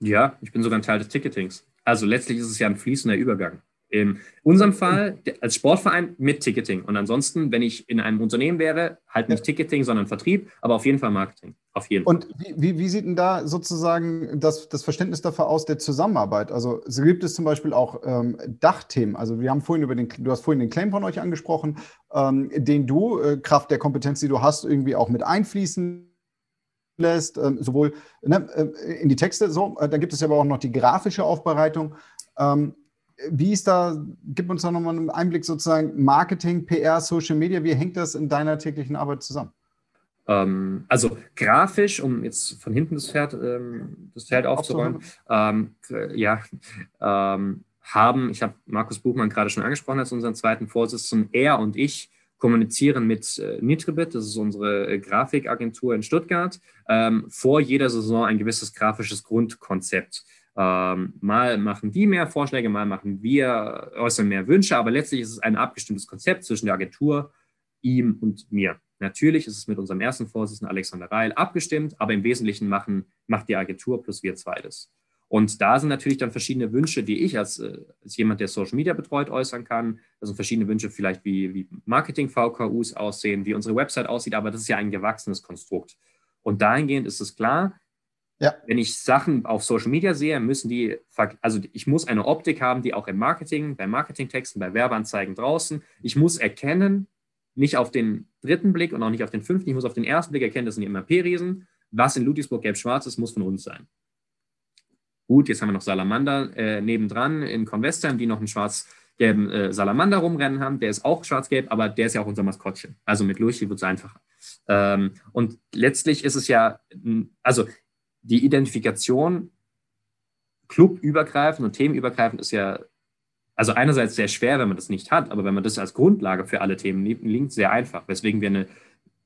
Ja, ich bin sogar ein Teil des Ticketings. Also letztlich ist es ja ein fließender Übergang. In unserem Fall als Sportverein mit Ticketing. Und ansonsten, wenn ich in einem Unternehmen wäre, halt nicht Ticketing, sondern Vertrieb, aber auf jeden Fall Marketing. Auf jeden Fall. Und wie, wie sieht denn da sozusagen das, das Verständnis dafür aus der Zusammenarbeit? Also gibt es zum Beispiel auch ähm, Dachthemen. Also wir haben vorhin über den, du hast vorhin den Claim von euch angesprochen, ähm, den du, äh, Kraft der Kompetenz, die du hast, irgendwie auch mit einfließen lässt, ähm, sowohl ne, äh, in die Texte, so, äh, dann gibt es aber auch noch die grafische Aufbereitung. Ähm, wie ist da, gib uns da nochmal einen Einblick sozusagen, Marketing, PR, Social Media, wie hängt das in deiner täglichen Arbeit zusammen? Ähm, also grafisch, um jetzt von hinten das Pferd, ähm, das Pferd aufzuräumen, ähm, ja, ähm, haben, ich habe Markus Buchmann gerade schon angesprochen als unseren zweiten Vorsitzenden, er und ich kommunizieren mit äh, Nitribit, das ist unsere äh, Grafikagentur in Stuttgart, ähm, vor jeder Saison ein gewisses grafisches Grundkonzept Ähm, mal machen die mehr Vorschläge, mal machen wir, äußern mehr Wünsche, aber letztlich ist es ein abgestimmtes Konzept zwischen der Agentur, ihm und mir. Natürlich ist es mit unserem ersten Vorsitzenden Alexander Reil abgestimmt, aber im Wesentlichen machen, macht die Agentur plus wir zwei das. Und da sind natürlich dann verschiedene Wünsche, die ich als, äh, als jemand, der Social Media betreut, äußern kann. Das sind verschiedene Wünsche, vielleicht wie, wie Marketing-VKUs aussehen, wie unsere Website aussieht, aber das ist ja ein gewachsenes Konstrukt. Und dahingehend ist es klar, ja. wenn ich Sachen auf Social Media sehe, müssen die, also ich muss eine Optik haben, die auch im Marketing, bei Marketingtexten, bei Werbeanzeigen draußen, ich muss erkennen, nicht auf den dritten Blick und auch nicht auf den fünften, ich muss auf den ersten Blick erkennen, das sind die MRP-Riesen. Was in Ludwigsburg gelb-schwarz ist, muss von uns sein. Gut, jetzt haben wir noch Salamander äh, nebendran in Convestheim, die noch einen schwarz-gelben äh, Salamander rumrennen haben. Der ist auch schwarz-gelb, aber der ist ja auch unser Maskottchen. Also mit Lurchi wird es einfacher. Ähm, und letztlich ist es ja, also die Identifikation clubübergreifend und themenübergreifend ist ja also einerseits sehr schwer, wenn man das nicht hat, aber wenn man das als Grundlage für alle Themen nimmt, sehr einfach. Weswegen wir eine,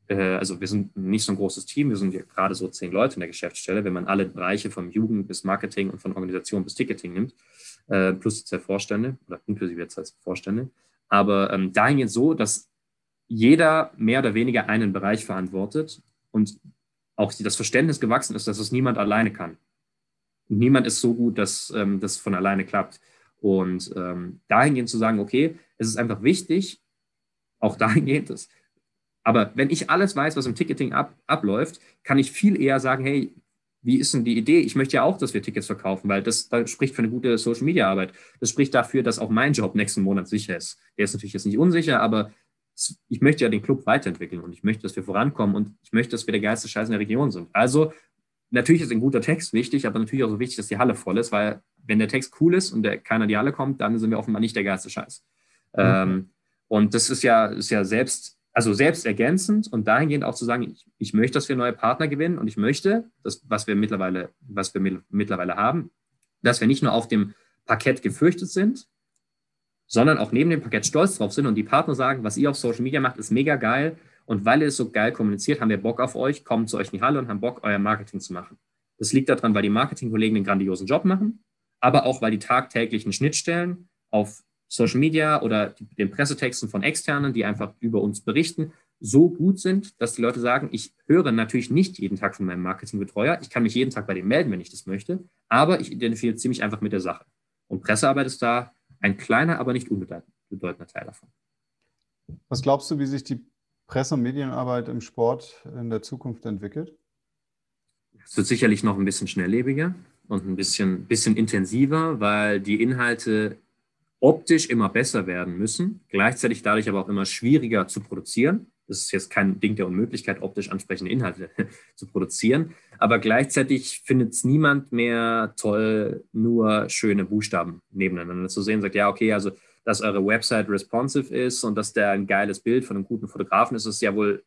äh, also wir sind nicht so ein großes Team, wir sind gerade so zehn Leute in der Geschäftsstelle, wenn man alle Bereiche vom Jugend bis Marketing und von Organisation bis Ticketing nimmt, äh, plus die zwei Vorstände oder inklusive jetzt als Vorstände. Aber ähm, dahingehend so, dass jeder mehr oder weniger einen Bereich verantwortet und auch das Verständnis gewachsen ist, dass es niemand alleine kann. Und niemand ist so gut, dass ähm, das von alleine klappt. Und ähm, dahingehend zu sagen, okay, es ist einfach wichtig, auch dahingehend ist. Aber wenn ich alles weiß, was im Ticketing ab, abläuft, kann ich viel eher sagen, hey, wie ist denn die Idee? Ich möchte ja auch, dass wir Tickets verkaufen, weil das, das spricht für eine gute Social Media Arbeit. Das spricht dafür, dass auch mein Job nächsten Monat sicher ist. Der ist natürlich jetzt nicht unsicher, aber ich möchte ja den Club weiterentwickeln und ich möchte, dass wir vorankommen und ich möchte, dass wir der geilste Scheiß in der Region sind. Also natürlich ist ein guter Text wichtig, aber natürlich auch so wichtig, dass die Halle voll ist, weil wenn der Text cool ist und der, keiner die Halle kommt, dann sind wir offenbar nicht der geilste Scheiß. Mhm. Ähm, und das ist ja, ist ja selbst, also selbst ergänzend und dahingehend auch zu sagen, ich, ich möchte, dass wir neue Partner gewinnen und ich möchte, das, was wir mittlerweile, was wir mittlerweile haben, dass wir nicht nur auf dem Parkett gefürchtet sind, sondern auch neben dem Parkett stolz drauf sind und die Partner sagen, was ihr auf Social Media macht, ist mega geil. Und weil ihr es so geil kommuniziert, haben wir Bock auf euch, kommen zu euch in die Halle und haben Bock, euer Marketing zu machen. Das liegt daran, weil die Marketingkollegen einen grandiosen Job machen, aber auch, weil die tagtäglichen Schnittstellen auf Social Media oder den Pressetexten von Externen, die einfach über uns berichten, so gut sind, dass die Leute sagen, ich höre natürlich nicht jeden Tag von meinem Marketingbetreuer, ich kann mich jeden Tag bei dem melden, wenn ich das möchte, aber ich identifiziere mich einfach mit der Sache. Und Pressearbeit ist da ein kleiner, aber nicht unbedeutender Teil davon. Was glaubst du, wie sich die Presse- und Medienarbeit im Sport in der Zukunft entwickelt? Es wird sicherlich noch ein bisschen schnelllebiger und ein bisschen, bisschen intensiver, weil die Inhalte optisch immer besser werden müssen, gleichzeitig dadurch aber auch immer schwieriger zu produzieren. Das ist jetzt kein Ding der Unmöglichkeit, optisch ansprechende Inhalte zu produzieren. Aber gleichzeitig findet es niemand mehr toll, nur schöne Buchstaben nebeneinander zu sehen. Sagt, ja, okay, also dass eure Website responsive ist und dass der ein geiles Bild von einem guten Fotografen ist, ist ja wohl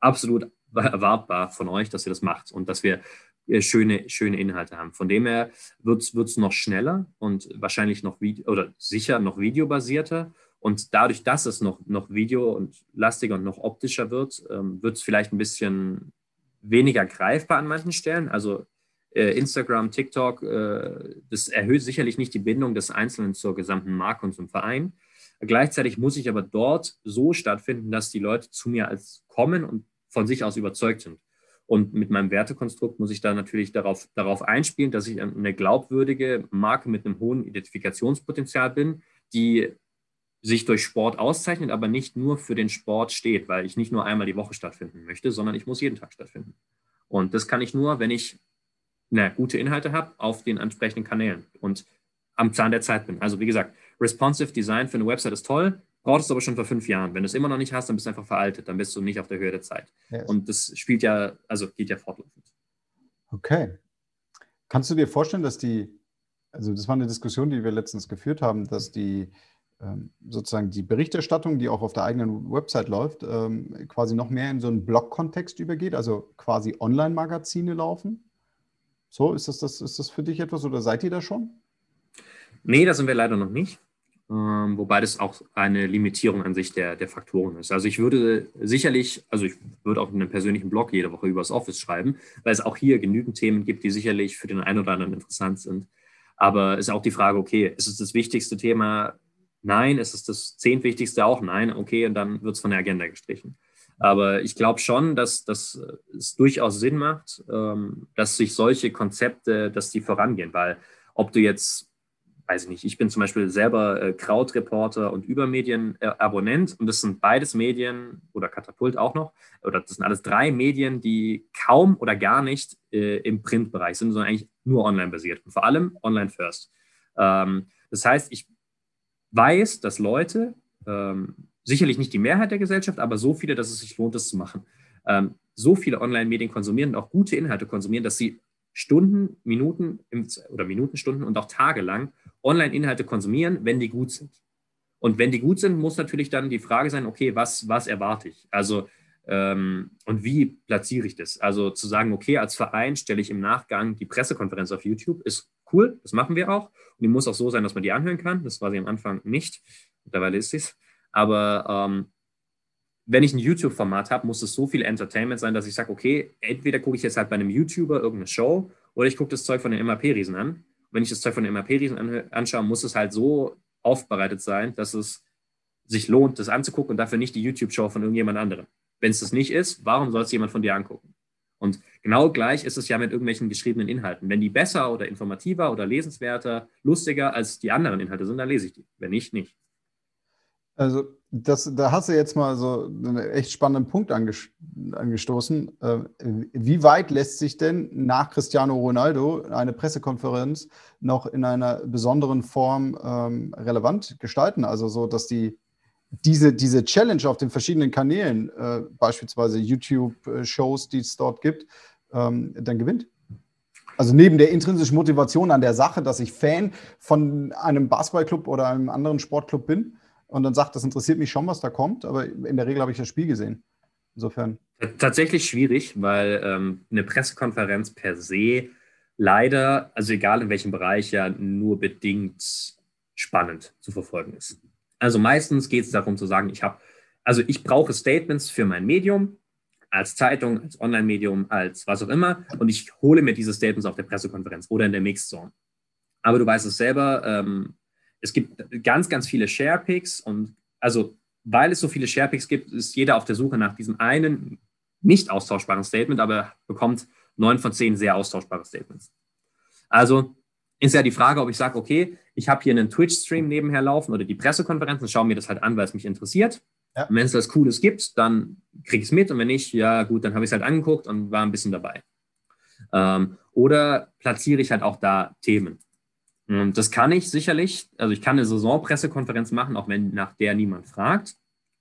absolut erwartbar von euch, dass ihr das macht und dass wir äh, schöne, schöne Inhalte haben. Von dem her wird es noch schneller und wahrscheinlich noch oder sicher noch videobasierter. Und dadurch, dass es noch, noch Video und lastiger und noch optischer wird, ähm, wird es vielleicht ein bisschen weniger greifbar an manchen Stellen. Also äh, Instagram, TikTok, äh, das erhöht sicherlich nicht die Bindung des Einzelnen zur gesamten Marke und zum Verein. Gleichzeitig muss ich aber dort so stattfinden, dass die Leute zu mir als kommen und von sich aus überzeugt sind. Und mit meinem Wertekonstrukt muss ich da natürlich darauf, darauf einspielen, dass ich eine glaubwürdige Marke mit einem hohen Identifikationspotenzial bin, die sich durch Sport auszeichnet, aber nicht nur für den Sport steht, weil ich nicht nur einmal die Woche stattfinden möchte, sondern ich muss jeden Tag stattfinden. Und das kann ich nur, wenn ich na, gute Inhalte habe auf den entsprechenden Kanälen und am Zahn der Zeit bin. Also wie gesagt, responsive Design für eine Website ist toll, brauchst du aber schon vor fünf Jahren. Wenn du es immer noch nicht hast, dann bist du einfach veraltet, dann bist du nicht auf der Höhe der Zeit. Yes. Und das spielt ja, also geht ja fortlaufend. Okay. Kannst du dir vorstellen, dass die, also das war eine Diskussion, die wir letztens geführt haben, dass die sozusagen die Berichterstattung, die auch auf der eigenen Website läuft, ähm, quasi noch mehr in so einen Blog-Kontext übergeht, also quasi Online-Magazine laufen? So, ist das, das, ist das für dich etwas oder seid ihr da schon? Nee, da sind wir leider noch nicht. Ähm, wobei das auch eine Limitierung an sich der, der Faktoren ist. Also ich würde sicherlich, also ich würde auch in einem persönlichen Blog jede Woche über das Office schreiben, weil es auch hier genügend Themen gibt, die sicherlich für den einen oder anderen interessant sind. Aber es ist auch die Frage, okay, ist es das wichtigste Thema? Nein. Ist es das zehntwichtigste auch? Nein. Okay, und dann wird es von der Agenda gestrichen. Aber ich glaube schon, dass, dass es durchaus Sinn macht, ähm, dass sich solche Konzepte, dass die vorangehen, weil ob du jetzt weiß ich nicht, ich bin zum Beispiel selber äh, Krautreporter und Übermedien-Abonnent äh, und das sind beides Medien oder Katapult auch noch, oder das sind alles drei Medien, die kaum oder gar nicht äh, im Printbereich sind, sondern eigentlich nur online basiert und vor allem online first. Ähm, das heißt, ich weiß, dass Leute, ähm, sicherlich nicht die Mehrheit der Gesellschaft, aber so viele, dass es sich lohnt, das zu machen, ähm, so viele Online-Medien konsumieren und auch gute Inhalte konsumieren, dass sie Stunden, Minuten im, oder Minuten, Stunden und auch tagelang Online-Inhalte konsumieren, wenn die gut sind. Und wenn die gut sind, muss natürlich dann die Frage sein, okay, was, was erwarte ich? Also, und wie platziere ich das? Also zu sagen, okay, als Verein stelle ich im Nachgang die Pressekonferenz auf YouTube, ist cool, das machen wir auch. Und die muss auch so sein, dass man die anhören kann. Das war sie am Anfang nicht. Mittlerweile ist es. Aber ähm, wenn ich ein YouTube-Format habe, muss es so viel Entertainment sein, dass ich sage, okay, entweder gucke ich jetzt halt bei einem YouTuber irgendeine Show oder ich gucke das Zeug von den MAP-Riesen an wenn ich das Zeug von den MAP-Riesen anschaue, muss es halt so aufbereitet sein, dass es sich lohnt, das anzugucken und dafür nicht die YouTube-Show von irgendjemand anderem. Wenn es das nicht ist, warum soll es jemand von dir angucken? Und genau gleich ist es ja mit irgendwelchen geschriebenen Inhalten. Wenn die besser oder informativer oder lesenswerter, lustiger als die anderen Inhalte sind, dann lese ich die. Wenn nicht, nicht. Also das, da hast du jetzt mal so einen echt spannenden Punkt angestoßen. Äh, wie weit lässt sich denn nach Cristiano Ronaldo eine Pressekonferenz noch in einer besonderen Form ähm, relevant gestalten? Also so, dass die diese, diese Challenge auf den verschiedenen Kanälen, äh, beispielsweise YouTube-Shows, die es dort gibt, ähm, dann gewinnt? Also neben der intrinsischen Motivation an der Sache, dass ich Fan von einem Basketballclub oder einem anderen Sportclub bin, und dann sagt, das interessiert mich schon, was da kommt, aber in der Regel habe ich das Spiel gesehen. Insofern. Tatsächlich schwierig, weil ähm, eine Pressekonferenz per se leider, also egal in welchem Bereich, ja nur bedingt spannend zu verfolgen ist. Also meistens geht es darum zu sagen, ich habe, also ich brauche Statements für mein Medium, als Zeitung, als Online-Medium, als was auch immer, und ich hole mir diese Statements auf der Pressekonferenz oder in der Mixzone. Aber du weißt es selber, ähm, es gibt ganz, ganz viele Share-Picks und also weil es so viele Share-Picks gibt, ist jeder auf der Suche nach diesem einen nicht austauschbaren Statement, aber bekommt neun von zehn sehr austauschbare Statements. Also ist ja die Frage, ob ich sage, okay, ich habe hier einen Twitch-Stream nebenher laufen oder die Pressekonferenzen, schaue mir das halt an, weil es mich interessiert. Ja. Und wenn es was Cooles gibt, dann kriege ich es mit und wenn nicht, ja gut, dann habe ich es halt angeguckt und war ein bisschen dabei. Ähm, oder platziere ich halt auch da Themen. Ähm, das kann ich sicherlich. Also ich kann eine Saisonpressekonferenz machen, auch wenn nach der niemand fragt.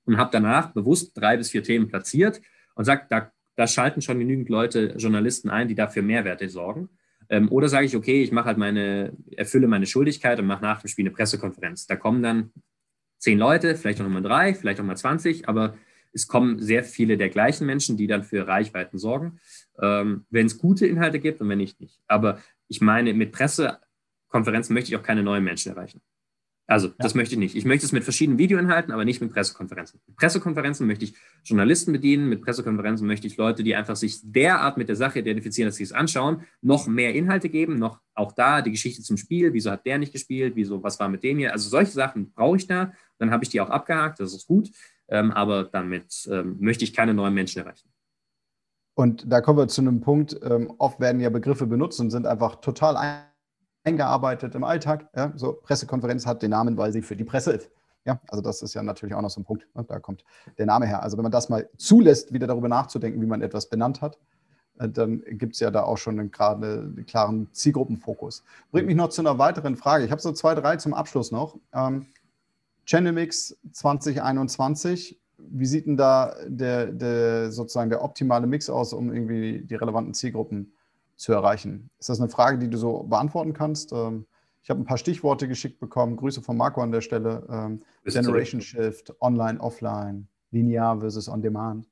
Und habe danach bewusst drei bis vier Themen platziert und sage, da, da schalten schon genügend Leute, Journalisten ein, die dafür Mehrwerte sorgen. Ähm, oder sage ich, okay, ich mache halt meine, erfülle meine Schuldigkeit und mache nach dem Spiel eine Pressekonferenz. Da kommen dann zehn Leute, vielleicht auch nochmal drei, vielleicht auch mal 20, aber es kommen sehr viele der gleichen Menschen, die dann für Reichweiten sorgen, ähm, wenn es gute Inhalte gibt und wenn nicht, nicht. Aber ich meine, mit Presse Konferenzen möchte ich auch keine neuen Menschen erreichen. Also, ja. das möchte ich nicht. Ich möchte es mit verschiedenen Videoinhalten, aber nicht mit Pressekonferenzen. Mit Pressekonferenzen möchte ich Journalisten bedienen, mit Pressekonferenzen möchte ich Leute, die einfach sich derart mit der Sache identifizieren, dass sie es anschauen, noch mehr Inhalte geben, noch auch da die Geschichte zum Spiel, wieso hat der nicht gespielt, wieso, was war mit dem hier. Also solche Sachen brauche ich da, dann habe ich die auch abgehakt, das ist gut, ähm, aber damit ähm, möchte ich keine neuen Menschen erreichen. Und da kommen wir zu einem Punkt, ähm, oft werden ja Begriffe benutzt und sind einfach total ein eingearbeitet im Alltag. Ja? So, Pressekonferenz hat den Namen, weil sie für die Presse ist. Ja, also das ist ja natürlich auch noch so ein Punkt. Ne? Da kommt der Name her. Also wenn man das mal zulässt, wieder darüber nachzudenken, wie man etwas benannt hat, äh, dann gibt es ja da auch schon einen, einen klaren Zielgruppenfokus. Bringt mich noch zu einer weiteren Frage. Ich habe so zwei, drei zum Abschluss noch. Ähm, Channel Mix 2021, wie sieht denn da der, der, sozusagen der optimale Mix aus, um irgendwie die relevanten Zielgruppen zu erreichen? Ist das eine Frage, die du so beantworten kannst? Ähm, ich habe ein paar Stichworte geschickt bekommen. Grüße von Marco an der Stelle. Ähm, Generation Shift, Online, Offline, Linear versus On Demand.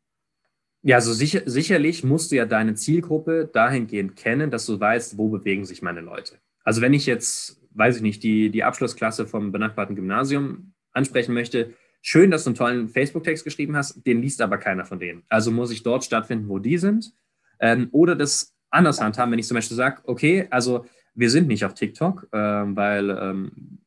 Ja, also sicher, sicherlich musst du ja deine Zielgruppe dahingehend kennen, dass du weißt, wo bewegen sich meine Leute. Also wenn ich jetzt, weiß ich nicht, die, die Abschlussklasse vom benachbarten Gymnasium ansprechen möchte, schön, dass du einen tollen Facebook-Text geschrieben hast, den liest aber keiner von denen. Also muss ich dort stattfinden, wo die sind. Ähm, oder das anders handhaben, wenn ich zum Beispiel sage, okay, also Wir sind nicht auf TikTok, äh, weil, ähm,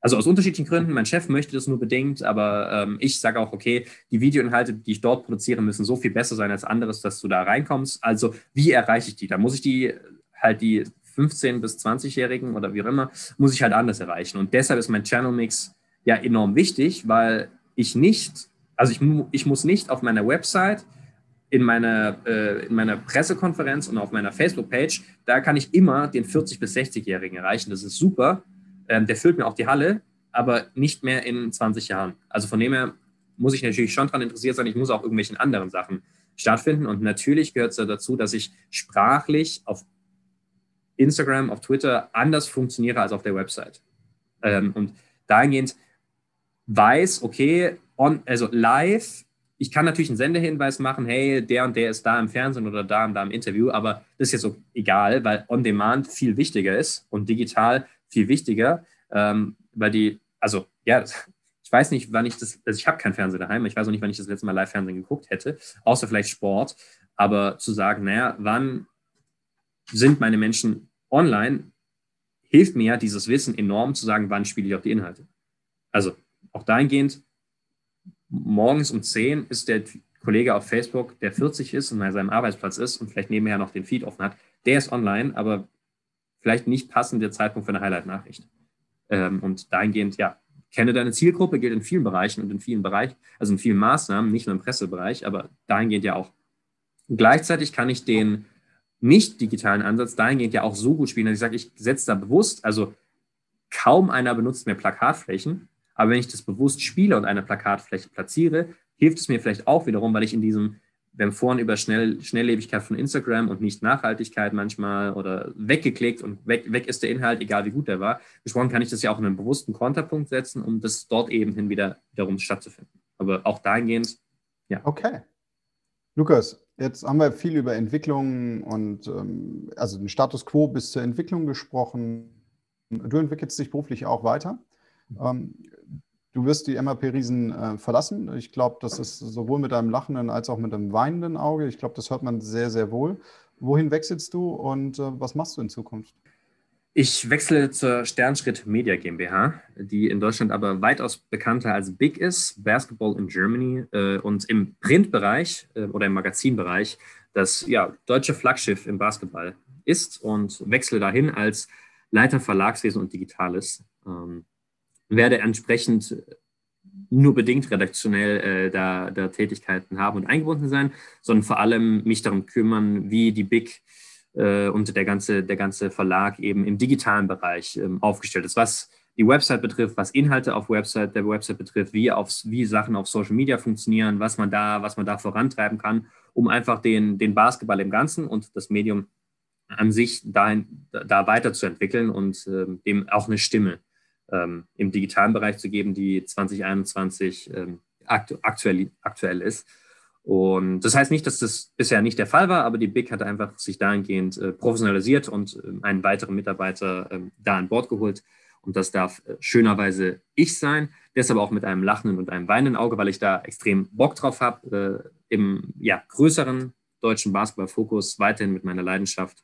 also aus unterschiedlichen Gründen, mein Chef möchte das nur bedingt, aber ähm, ich sage auch, okay, die Videoinhalte, die ich dort produziere, müssen so viel besser sein als anderes, dass du da reinkommst. Also wie erreiche ich die? Da muss ich die halt die 15- bis 20-Jährigen oder wie auch immer, muss ich halt anders erreichen. Und deshalb ist mein Channel-Mix ja enorm wichtig, weil ich nicht, also ich, ich muss nicht auf meiner Website, in meiner, äh, in meiner Pressekonferenz und auf meiner Facebook-Page, da kann ich immer den 40- bis 60-Jährigen erreichen. Das ist super. Ähm, der füllt mir auch die Halle, aber nicht mehr in 20 Jahren. Also von dem her muss ich natürlich schon daran interessiert sein. Ich muss auch irgendwelchen anderen Sachen stattfinden. Und natürlich gehört es dazu, dass ich sprachlich auf Instagram, auf Twitter anders funktioniere als auf der Website. Ähm, und dahingehend weiß, okay, on, also live, ich kann natürlich einen Sendehinweis machen, hey, der und der ist da im Fernsehen oder da und da im Interview, aber das ist jetzt so egal, weil on demand viel wichtiger ist und digital viel wichtiger, ähm, weil die, also ja, ich weiß nicht, wann ich das, also ich habe kein Fernsehen daheim, ich weiß auch nicht, wann ich das letzte Mal Live-Fernsehen geguckt hätte, außer vielleicht Sport, aber zu sagen, naja, wann sind meine Menschen online hilft mir ja dieses Wissen enorm zu sagen, wann spiele ich auch die Inhalte. Also auch dahingehend, morgens um 10 ist der Kollege auf Facebook, der 40 ist und an seinem Arbeitsplatz ist und vielleicht nebenher noch den Feed offen hat, der ist online, aber vielleicht nicht passend der Zeitpunkt für eine Highlight-Nachricht. Ähm, und dahingehend, ja, kenne deine Zielgruppe, gilt in vielen Bereichen und in vielen Bereichen, also in vielen Maßnahmen, nicht nur im Pressebereich, aber dahingehend ja auch. Gleichzeitig kann ich den nicht digitalen Ansatz dahingehend ja auch so gut spielen, dass ich sage, ich setze da bewusst, also kaum einer benutzt mehr Plakatflächen, aber wenn ich das bewusst spiele und eine Plakatfläche platziere, hilft es mir vielleicht auch wiederum, weil ich in diesem, wir haben vorhin über Schnell, Schnelllebigkeit von Instagram und nicht Nachhaltigkeit manchmal oder weggeklickt und weg, weg ist der Inhalt, egal wie gut der war, gesprochen, kann ich das ja auch in einen bewussten Konterpunkt setzen, um das dort eben hin wieder wiederum stattzufinden. Aber auch dahingehend, ja. Okay. Lukas, Jetzt haben wir viel über Entwicklung und ähm, also den Status quo bis zur Entwicklung gesprochen. Du entwickelst dich beruflich auch weiter. Ähm, du wirst die MAP-Riesen äh, verlassen. Ich glaube, das ist sowohl mit einem lachenden als auch mit einem weinenden Auge. Ich glaube, das hört man sehr, sehr wohl. Wohin wechselst du und äh, was machst du in Zukunft? Ich wechsle zur Sternschritt Media GmbH, die in Deutschland aber weitaus bekannter als Big ist, Basketball in Germany äh, und im Printbereich äh, oder im Magazinbereich das ja, deutsche Flaggschiff im Basketball ist und wechsle dahin als Leiter Verlagswesen und Digitales. Ähm, werde entsprechend nur bedingt redaktionell äh, da, da Tätigkeiten haben und eingebunden sein, sondern vor allem mich darum kümmern, wie die Big äh, und der ganze, der ganze Verlag eben im digitalen Bereich ähm, aufgestellt ist, was die Website betrifft, was Inhalte auf Website, der Website betrifft, wie, aufs, wie Sachen auf Social Media funktionieren, was man da, was man da vorantreiben kann, um einfach den, den Basketball im Ganzen und das Medium an sich dahin, da weiterzuentwickeln und ähm, dem auch eine Stimme ähm, im digitalen Bereich zu geben, die 2021 ähm, aktu aktuell, aktuell ist. Und das heißt nicht, dass das bisher nicht der Fall war, aber die BIC hat einfach sich dahingehend äh, professionalisiert und äh, einen weiteren Mitarbeiter äh, da an Bord geholt. Und das darf äh, schönerweise ich sein. Deshalb auch mit einem lachenden und einem weinenden Auge, weil ich da extrem Bock drauf habe, äh, im ja, größeren deutschen Basketballfokus weiterhin mit meiner Leidenschaft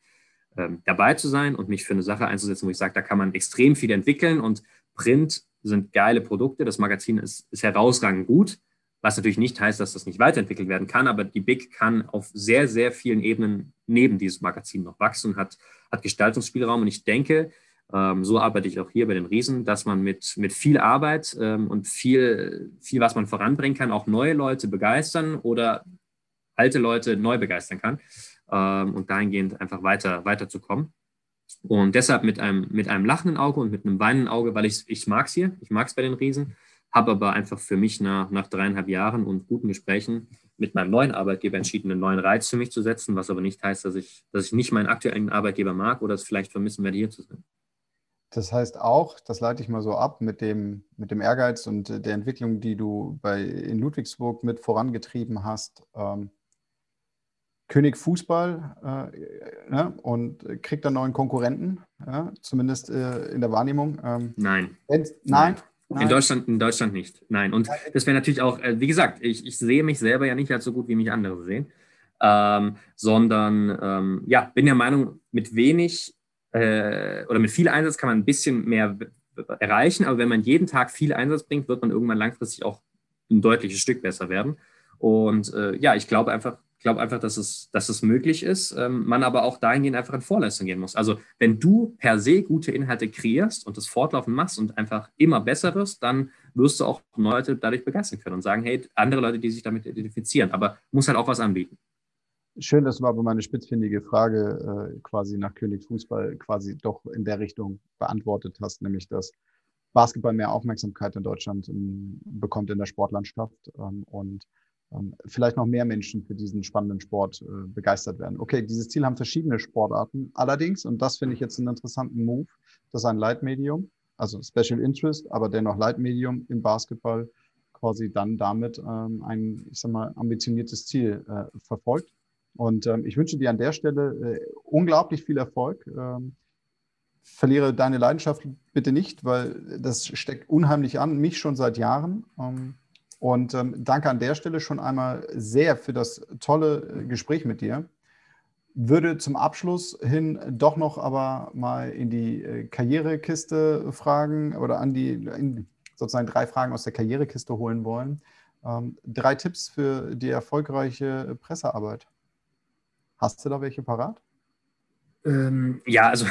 ähm, dabei zu sein und mich für eine Sache einzusetzen, wo ich sage, da kann man extrem viel entwickeln und Print sind geile Produkte. Das Magazin ist, ist herausragend gut was natürlich nicht heißt, dass das nicht weiterentwickelt werden kann, aber die BIG kann auf sehr, sehr vielen Ebenen neben diesem Magazin noch wachsen und hat, hat Gestaltungsspielraum. Und ich denke, ähm, so arbeite ich auch hier bei den Riesen, dass man mit, mit viel Arbeit ähm, und viel, viel, was man voranbringen kann, auch neue Leute begeistern oder alte Leute neu begeistern kann ähm, und dahingehend einfach weiter, weiterzukommen. Und deshalb mit einem, mit einem lachenden Auge und mit einem weinenden Auge, weil ich, ich mag es hier, ich mag es bei den Riesen habe aber einfach für mich nach, nach dreieinhalb Jahren und guten Gesprächen mit meinem neuen Arbeitgeber entschieden, einen neuen Reiz für mich zu setzen, was aber nicht heißt, dass ich, dass ich nicht meinen aktuellen Arbeitgeber mag oder es vielleicht vermissen werde, hier zu sein. Das heißt auch, das leite ich mal so ab, mit dem, mit dem Ehrgeiz und der Entwicklung, die du bei, in Ludwigsburg mit vorangetrieben hast, ähm, König Fußball äh, ne, und kriegt dann neuen Konkurrenten, ja, zumindest äh, in der Wahrnehmung. Ähm, nein. Nein. Nein. Nein. In Deutschland, in Deutschland nicht. Nein. Und das wäre natürlich auch, äh, wie gesagt, ich, ich sehe mich selber ja nicht als so gut, wie mich andere sehen, ähm, sondern ähm, ja, bin der Meinung, mit wenig äh, oder mit viel Einsatz kann man ein bisschen mehr erreichen, aber wenn man jeden Tag viel Einsatz bringt, wird man irgendwann langfristig auch ein deutliches Stück besser werden. Und äh, ja, ich glaube einfach, glaube einfach, dass es, dass es möglich ist, ähm, man aber auch dahingehend einfach in Vorleistung gehen muss. Also wenn du per se gute Inhalte kreierst und das fortlaufend machst und einfach immer besser wirst, dann wirst du auch Leute dadurch begeistern können und sagen, hey, andere Leute, die sich damit identifizieren, aber muss halt auch was anbieten. Schön, dass du aber meine spitzfindige Frage äh, quasi nach König Fußball quasi doch in der Richtung beantwortet hast, nämlich dass Basketball mehr Aufmerksamkeit in Deutschland ähm, bekommt in der Sportlandschaft ähm, und vielleicht noch mehr Menschen für diesen spannenden Sport äh, begeistert werden. Okay, dieses Ziel haben verschiedene Sportarten. Allerdings, und das finde ich jetzt einen interessanten Move, das ist ein Leitmedium, also Special Interest, aber dennoch Leitmedium im Basketball quasi dann damit ähm, ein, ich sag mal, ambitioniertes Ziel äh, verfolgt. Und ähm, ich wünsche dir an der Stelle äh, unglaublich viel Erfolg. Ähm, verliere deine Leidenschaft bitte nicht, weil das steckt unheimlich an, mich schon seit Jahren. Und ähm, danke an der Stelle schon einmal sehr für das tolle äh, Gespräch mit dir. Würde zum Abschluss hin doch noch aber mal in die äh, Karrierekiste fragen oder an die sozusagen drei Fragen aus der Karrierekiste holen wollen. Ähm, drei Tipps für die erfolgreiche Pressearbeit. Hast du da welche parat? Ähm, ja, also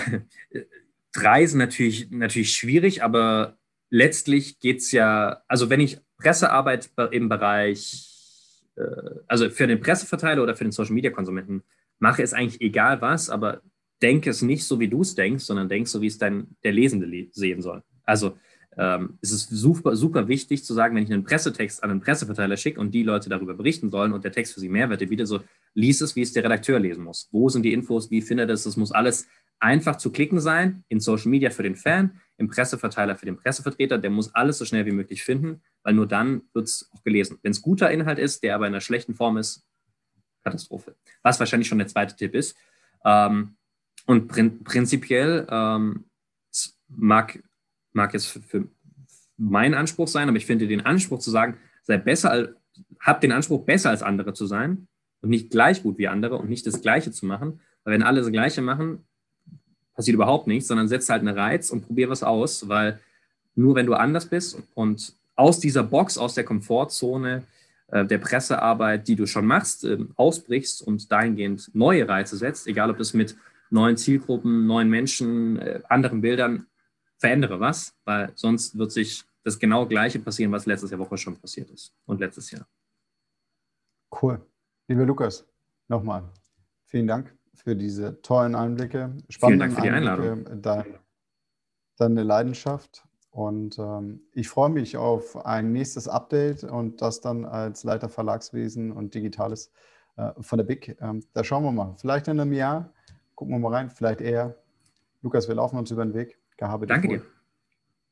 drei sind natürlich, natürlich schwierig, aber letztlich geht es ja, also wenn ich Pressearbeit im Bereich, äh, also für den Presseverteiler oder für den Social Media Konsumenten mache, ist eigentlich egal was, aber denke es nicht so, wie du es denkst, sondern denk so, wie es dann der Lesende sehen soll. Also ähm, es ist super, super wichtig zu sagen, wenn ich einen Pressetext an einen Presseverteiler schicke und die Leute darüber berichten sollen und der Text für sie Mehrwerte bietet, so lies es, wie es der Redakteur lesen muss. Wo sind die Infos, wie findet es? Das muss alles einfach zu klicken sein, in Social Media für den Fan, im Presseverteiler für den Pressevertreter, der muss alles so schnell wie möglich finden, weil nur dann wird es auch gelesen. Wenn es guter Inhalt ist, der aber in einer schlechten Form ist, Katastrophe. Was wahrscheinlich schon der zweite Tipp ist. Ähm, und prin prinzipiell ähm, mag mag jetzt für, für mein Anspruch sein, aber ich finde den Anspruch zu sagen, sei besser, hab den Anspruch, besser als andere zu sein und nicht gleich gut wie andere und nicht das Gleiche zu machen. Weil wenn alle das Gleiche machen, passiert überhaupt nichts, sondern setz halt einen Reiz und probier was aus, weil nur wenn du anders bist und aus dieser Box, aus der Komfortzone äh, der Pressearbeit, die du schon machst, äh, ausbrichst und dahingehend neue Reize setzt, egal ob das mit neuen Zielgruppen, neuen Menschen, äh, anderen Bildern, verändere was, weil sonst wird sich das genau gleiche passieren, was letztes Jahr Woche schon passiert ist und letztes Jahr. Cool. Lieber Lukas, nochmal vielen Dank für diese tollen Einblicke. Vielen Dank für die Einladung. Deine, deine Leidenschaft. Und ähm, ich freue mich auf ein nächstes Update und das dann als Leiter Verlagswesen und Digitales äh, von der BIC. Ähm, da schauen wir mal. Vielleicht in einem Jahr, gucken wir mal rein, vielleicht eher. Lukas, wir laufen uns über den Weg. Gehabe Danke dir.